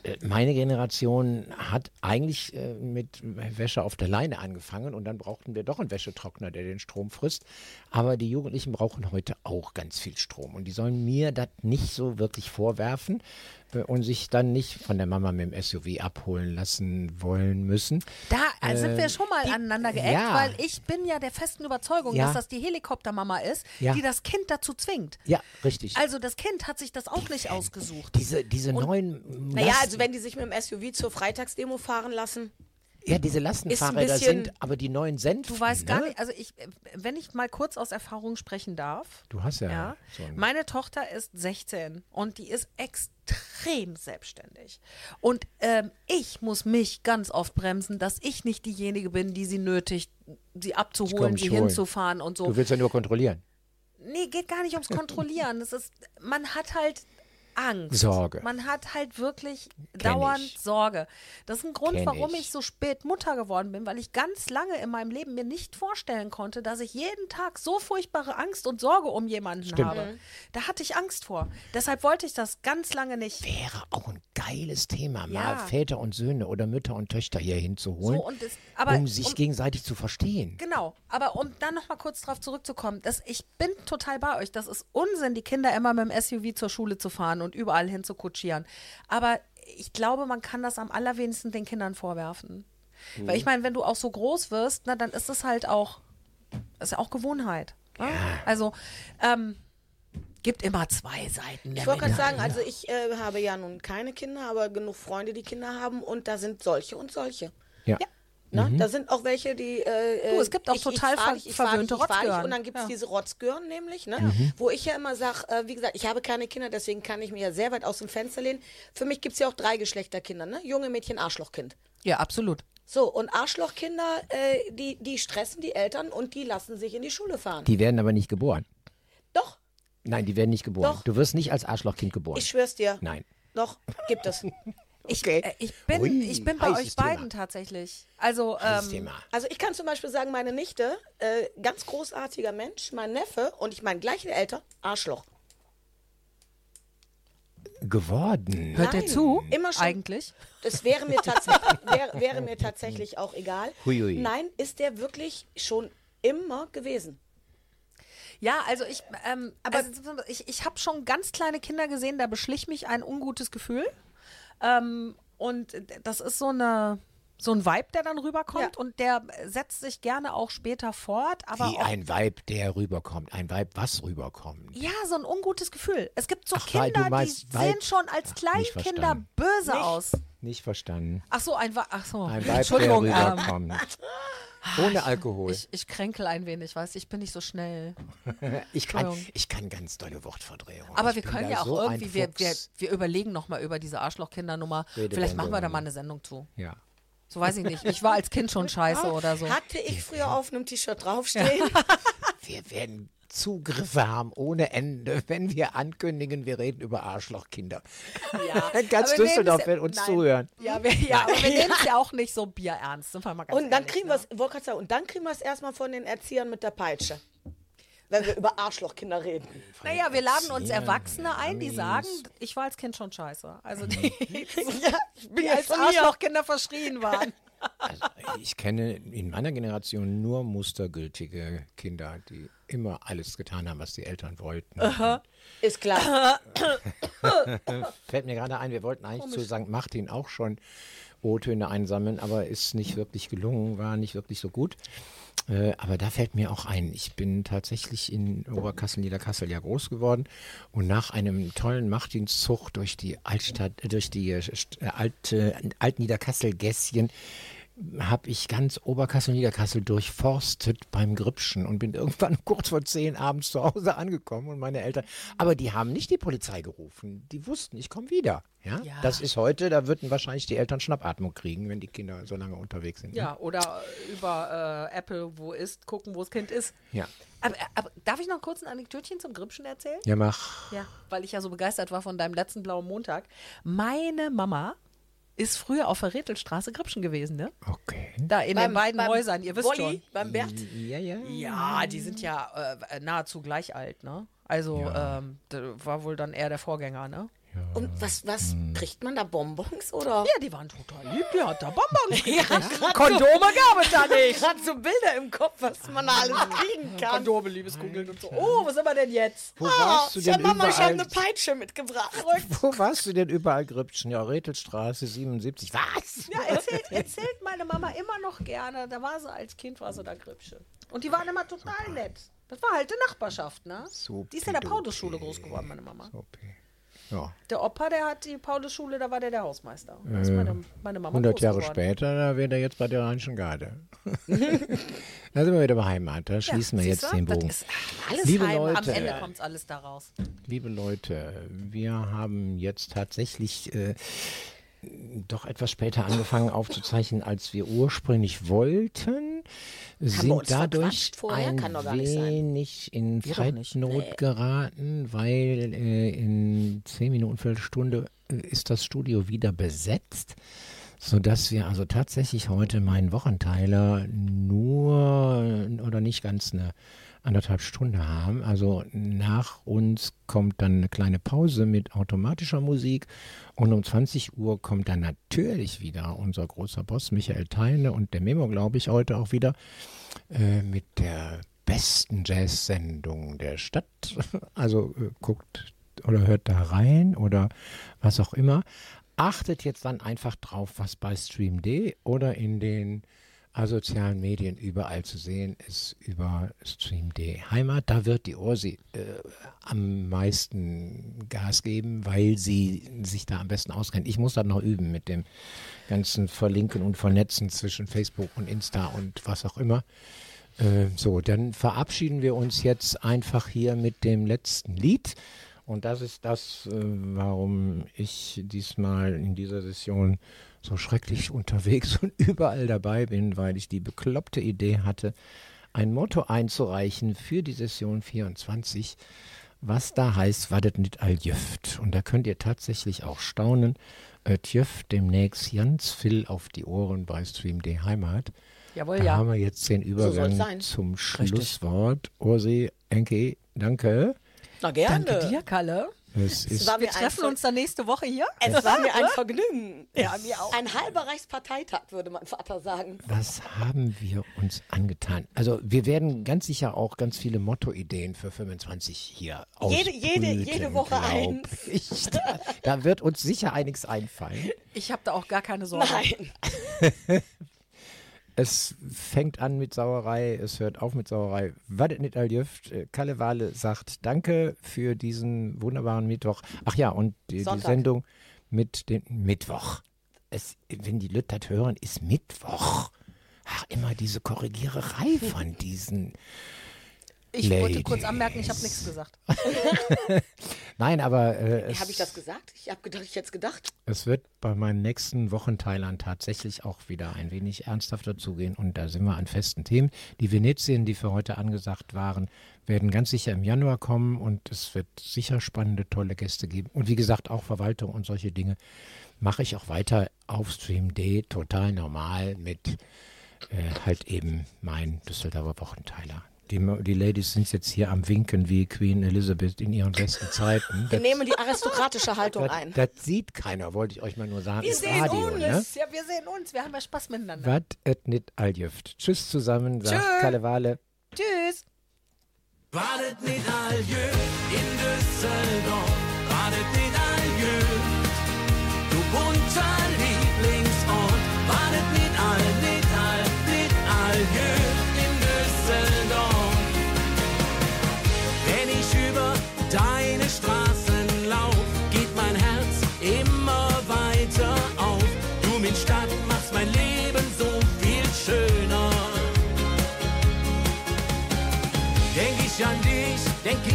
Äh, Meine Generation hat eigentlich äh, mit Wäsche auf der Leine angefangen und dann brauchten wir doch einen Wäschetrockner, der den Strom frisst. Aber die Jugendlichen brauchen heute auch ganz viel Strom und die sollen mir das nicht so wirklich vorwerfen äh, und sich dann nicht von der Mama mit dem SUV abholen lassen wollen müssen. Da äh, sind wir schon mal aneinander geeckt, ja. weil ich bin ja der festen Überzeugung, Ja. dass das die Helikoptermama ist, Ja. die das Kind dazu zwingt. Ja, richtig. Also das Kind hat sich das auch nicht ausgesucht. diese diese neuen Naja, Lasten- also wenn die sich mit dem SUV zur Freitagsdemo fahren lassen, ja, diese Lastenfahrräder bisschen- sind aber die neuen Senf. Du weißt gar ne? nicht, also ich, wenn ich mal kurz aus Erfahrung sprechen darf. Du hast ja, Ja, so ein meine Tochter ist 16 und die ist extrem selbstständig. Und ähm, ich muss mich ganz oft bremsen, dass ich nicht diejenige bin, die sie nötigt, sie abzuholen, sie hinzufahren und so. Du willst ja nur kontrollieren. Nee, geht gar nicht ums Kontrollieren. Es ist, man hat halt Angst. Sorge. Man hat halt wirklich Kenn dauernd ich. Sorge. Das ist ein Grund, Kenn warum ich. ich so spät Mutter geworden bin, weil ich ganz lange in meinem Leben mir nicht vorstellen konnte, dass ich jeden Tag so furchtbare Angst und Sorge um jemanden Stimmt. habe. Da hatte ich Angst vor. Deshalb wollte ich das ganz lange nicht. Wäre auch ein geiles Thema, mal Ja. Väter und Söhne oder Mütter und Töchter hier hinzuholen, So, das- aber um sich um- gegenseitig zu verstehen. Genau, aber um dann noch mal kurz darauf zurückzukommen, das, ich bin total bei euch. Das ist Unsinn, die Kinder immer mit dem SUV zur Schule zu fahren und überall hin zu kutschieren. Aber ich glaube, man kann das am allerwenigsten den Kindern vorwerfen. Weil ich meine, wenn du auch so groß wirst, na, dann ist es halt auch, ist ja auch Gewohnheit. Ne? Also, ähm, gibt immer zwei Seiten. Ich wollte gerade sagen, also ich äh, habe ja nun keine Kinder, aber genug Freunde, die Kinder haben und da sind solche und solche. Ja. Ne? Da sind auch welche, die. Äh, Mhm. Du, es gibt auch ich, total ich fahr ich verwöhnte. Rotzgören. Und dann gibt es Ja. diese Rotzgören nämlich, ne? Mhm. wo ich ja immer sage, äh, wie gesagt, ich habe keine Kinder, deswegen kann ich mir ja sehr weit aus dem Fenster lehnen. Für mich gibt es ja auch drei Geschlechterkinder, ne? Junge Mädchen, Arschlochkind. Ja, absolut. So, und Arschlochkinder, äh, die, die stressen die Eltern und die lassen sich in die Schule fahren. Die werden aber nicht geboren. Doch, Nein, die werden nicht geboren. Doch. Du wirst nicht als Arschlochkind geboren. ich schwör's dir. Nein. Doch, gibt es. Ich, Okay. äh, ich, bin, Ui, ich bin bei euch Thema. beiden tatsächlich. Also, ähm, Thema. Also ich kann zum Beispiel sagen, meine Nichte, äh, ganz großartiger Mensch, mein Neffe und ich meine gleiche Eltern, Arschloch. Geworden. hört Nein, zu? immer schon. Eigentlich. Das wäre mir tatsächlich, wäre, wäre mir tatsächlich auch egal. Huiui. Nein, ist der wirklich schon immer gewesen. Ja, also ich, ähm, aber also, ich, ich habe schon ganz kleine Kinder gesehen, da beschlich mich ein ungutes Gefühl. Ähm, und das ist so eine so ein Vibe, der dann rüberkommt Ja. und der setzt sich gerne auch später fort, aber Wie ein Weib, der rüberkommt. Ein Weib, was rüberkommt. ja, so ein ungutes Gefühl. Es gibt so Ach, Kinder, meinst die Vibe- sehen schon als nicht Kleinkinder böse aus. Nicht verstanden. Ach so, ein Ach so. Ein Weib, der Entschuldigung, ähm, rüberkommt. Ohne Alkohol. ich, ich kränkel ein wenig, weißt ich bin nicht so schnell. Ich kann, ich kann ganz tolle Wortverdrehungen. Aber ich wir können ja auch so irgendwie, wir, wir, wir überlegen nochmal über diese Arschlochkindernummer. Vielleicht machen wir da mal eine Sendung zu. Ja. So weiß ich nicht. Ich war als Kind schon scheiße oder so. Hatte ich früher auf einem T-Shirt draufstehen. Wir werden Zugriffe haben ohne Ende, wenn wir ankündigen, wir reden über Arschlochkinder. Ja. Ganz Düsseldorf wird uns Nein. zuhören. Ja, wir, ja aber wir nehmen es ja auch nicht so bierernst. Sind wir mal ganz Und dann ehrlich, kriegen ne? und dann kriegen wir es erstmal von den Erziehern mit der Peitsche. Wenn wir über Arschlochkinder reden. Naja, wir laden uns Erwachsene ein, die sagen, ich war als Kind schon scheiße. Also die, ja, ich bin die als. Arschlochkinder verschrien waren. Also, ich kenne in meiner Generation nur mustergültige Kinder, die immer alles getan haben, was die Eltern wollten. Ist klar. Fällt mir gerade ein, wir wollten eigentlich zu St. Martin auch schon O-Töne einsammeln, aber ist nicht wirklich gelungen, war nicht wirklich so gut. Äh, aber da fällt mir auch ein, ich bin tatsächlich in Oberkassel, Niederkassel ja groß geworden und nach einem tollen Martinszug durch die Altstadt, äh, durch die äh, äh, alte Alt-Niederkassel-Gässchen habe ich ganz Oberkassel, Niederkassel durchforstet beim Gripschen und bin irgendwann kurz vor zehn abends zu Hause angekommen und meine Eltern, aber die haben nicht die Polizei gerufen, die wussten, ich komme wieder. Ja? Ja. Das ist heute, da würden wahrscheinlich die Eltern Schnappatmung kriegen, wenn die Kinder so lange unterwegs sind. ne? Ja, oder über äh, Apple, wo ist, gucken, wo das Kind ist. Ja. Aber, aber darf ich noch kurz ein Anekdötchen zum Gripschen erzählen? Ja, mach. Ja, weil ich ja so begeistert war von deinem letzten blauen Montag. Meine Mama ist früher auf der Rätelstraße Gripschen gewesen, ne? Okay. Da in den beiden Häusern, ihr wisst Wolli, schon. Beim Bert. Ja, ja. Ja, die sind ja äh, nahezu gleich alt, ne? Also ähm, da war wohl dann eher der Vorgänger, ne? Und was, was kriegt man da Bonbons oder? Ja, die waren total lieb, die hat da Bonbons Ja, gekriegt. grad Kondome gab es da nicht. Gerade so Bilder im Kopf, was man da alles kriegen kann. Kondome, Liebeskugeln und so. Oh, wo sind wir denn jetzt? Wo Ah, warst du tja, denn Mama, ich habe überall? eine Peitsche mitgebracht. Wo warst du denn überall Gripschen? Ja, Rätelstraße 77. Was? Ja, erzählt, erzählt meine Mama immer noch gerne. Da war sie als Kind, war sie da Gripsche. Und die waren immer total nett. Das war halt die Nachbarschaft, ne? So die ist in der. Paulus-Schule groß geworden, meine Mama. Okay. Ja. Der Opa, der hat die Paulus-Schule, da war der der Hausmeister. Da ist meine, meine Mama 100 groß Jahre geworden. später, da wäre er jetzt bei der Rheinischen Garde. da sind wir wieder bei Heimat. Da schließen wir siehst jetzt du? den Das Bogen. alles Liebe Heim. Am Leute. Ende kommt alles da raus. Liebe Leute, wir haben jetzt tatsächlich äh, doch etwas später angefangen aufzuzeichnen, als wir ursprünglich wollten. Sind dadurch ein wenig in Wir. Zeitnot geraten, weil äh, in zehn Minuten, Viertelstunde äh, ist das Studio wieder besetzt. Sodass wir also tatsächlich heute meinen Wochenteiler nur oder nicht ganz eine anderthalb Stunde haben. Also nach uns kommt dann eine kleine Pause mit automatischer Musik und um 20 Uhr kommt dann natürlich wieder unser großer Boss Michael Theine und der Memo, glaube ich, heute auch wieder äh, mit der besten Jazz-Sendung der Stadt. Also äh, guckt oder hört da rein oder was auch immer. Achtet jetzt dann einfach drauf, was bei StreamD oder in den asozialen Medien überall zu sehen ist über StreamD Heimat. Da wird die Ursi äh, am meisten Gas geben, weil sie sich da am besten auskennt. Ich muss das noch üben mit dem ganzen Verlinken und Vernetzen zwischen Facebook und Insta und was auch immer. Äh, so, dann verabschieden wir uns jetzt einfach hier mit dem letzten Lied. Und das ist das, äh, warum ich diesmal in dieser Session so schrecklich unterwegs und überall dabei bin, weil ich die bekloppte Idee hatte, ein Motto einzureichen für die Session 24, was da heißt, wadet nicht all jüft. Und da könnt ihr tatsächlich auch staunen, jüft demnächst ganz viel auf die Ohren bei StreamD Heimat. Jawohl, Da ja. haben wir jetzt den Übergang sein. zum Schlusswort. Ursi, Enke, danke. Na gerne. Danke dir, Kalle. Es ist war Wir treffen uns dann nächste Woche hier. Es war mir ein Vergnügen. Ja, mir auch. Ein halber Reichsparteitag, würde mein Vater sagen. Was haben wir uns angetan? Also wir werden ganz sicher auch ganz viele Motto-Ideen für 25 hier Jede- jede- jede Woche eins. Ich. Da, da wird uns sicher einiges einfallen. Ich habe da auch gar keine Sorge. Nein. Es fängt an mit Sauerei, es hört auf mit Sauerei. Wadet nicht all jüft. Äh, Kalle Wale sagt Danke für diesen wunderbaren Mittwoch. Ach ja, und die, die. Sendung mit dem Mittwoch. Es, wenn die Leute das hören, ist Mittwoch. Ach, immer diese Korrigiererei von diesen. Ich wollte Ladies. kurz anmerken, ich habe nichts gesagt. Nein, aber äh, Habe ich das gesagt? Ich habe gedacht, ich hätte es gedacht. es wird bei meinen nächsten Wochenteilern tatsächlich auch wieder ein wenig ernsthafter zugehen. Und da sind wir an festen Themen. Die Venetien, die für heute angesagt waren, werden ganz sicher im Januar kommen und es wird sicher spannende, tolle Gäste geben. Und wie gesagt, auch Verwaltung und solche Dinge mache ich auch weiter auf Stream D, total normal mit äh, halt eben mein Düsseldorfer Wochenteiler. Die, die Ladies sind jetzt hier am Winken wie Queen Elizabeth in ihren besten Zeiten. Wir nehmen die aristokratische Haltung das, ein. das sieht keiner, wollte ich euch mal nur sagen. Wir sehen Radio, uns. ne? Ja, wir sehen uns. Wir haben ja Spaß miteinander. Was et nit alljüft. Tschüss zusammen, sagt Tschö. Kalle Wale. Tschüss. Wartet nicht Aljö in Düsseldorf, wartet nicht Aljö,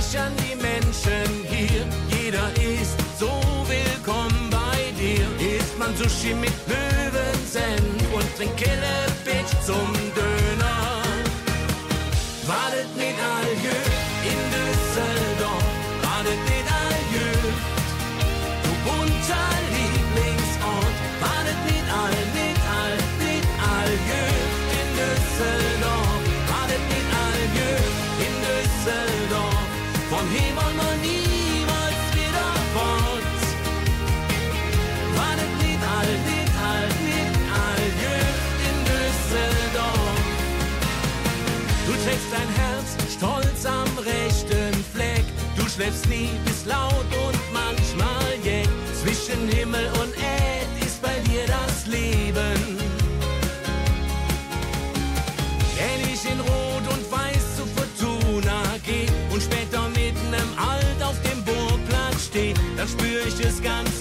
denk ich an die Menschen hier. Jeder ist so willkommen bei dir. Isst man Sushi mit Löwensenf laut und manchmal jeck. Zwischen Himmel und Erd ist bei dir das Leben. Wenn ich in Rot und Weiß zu Fortuna geh und später mitten im Alt auf dem Burgplatz steh, dann spür ich es ganz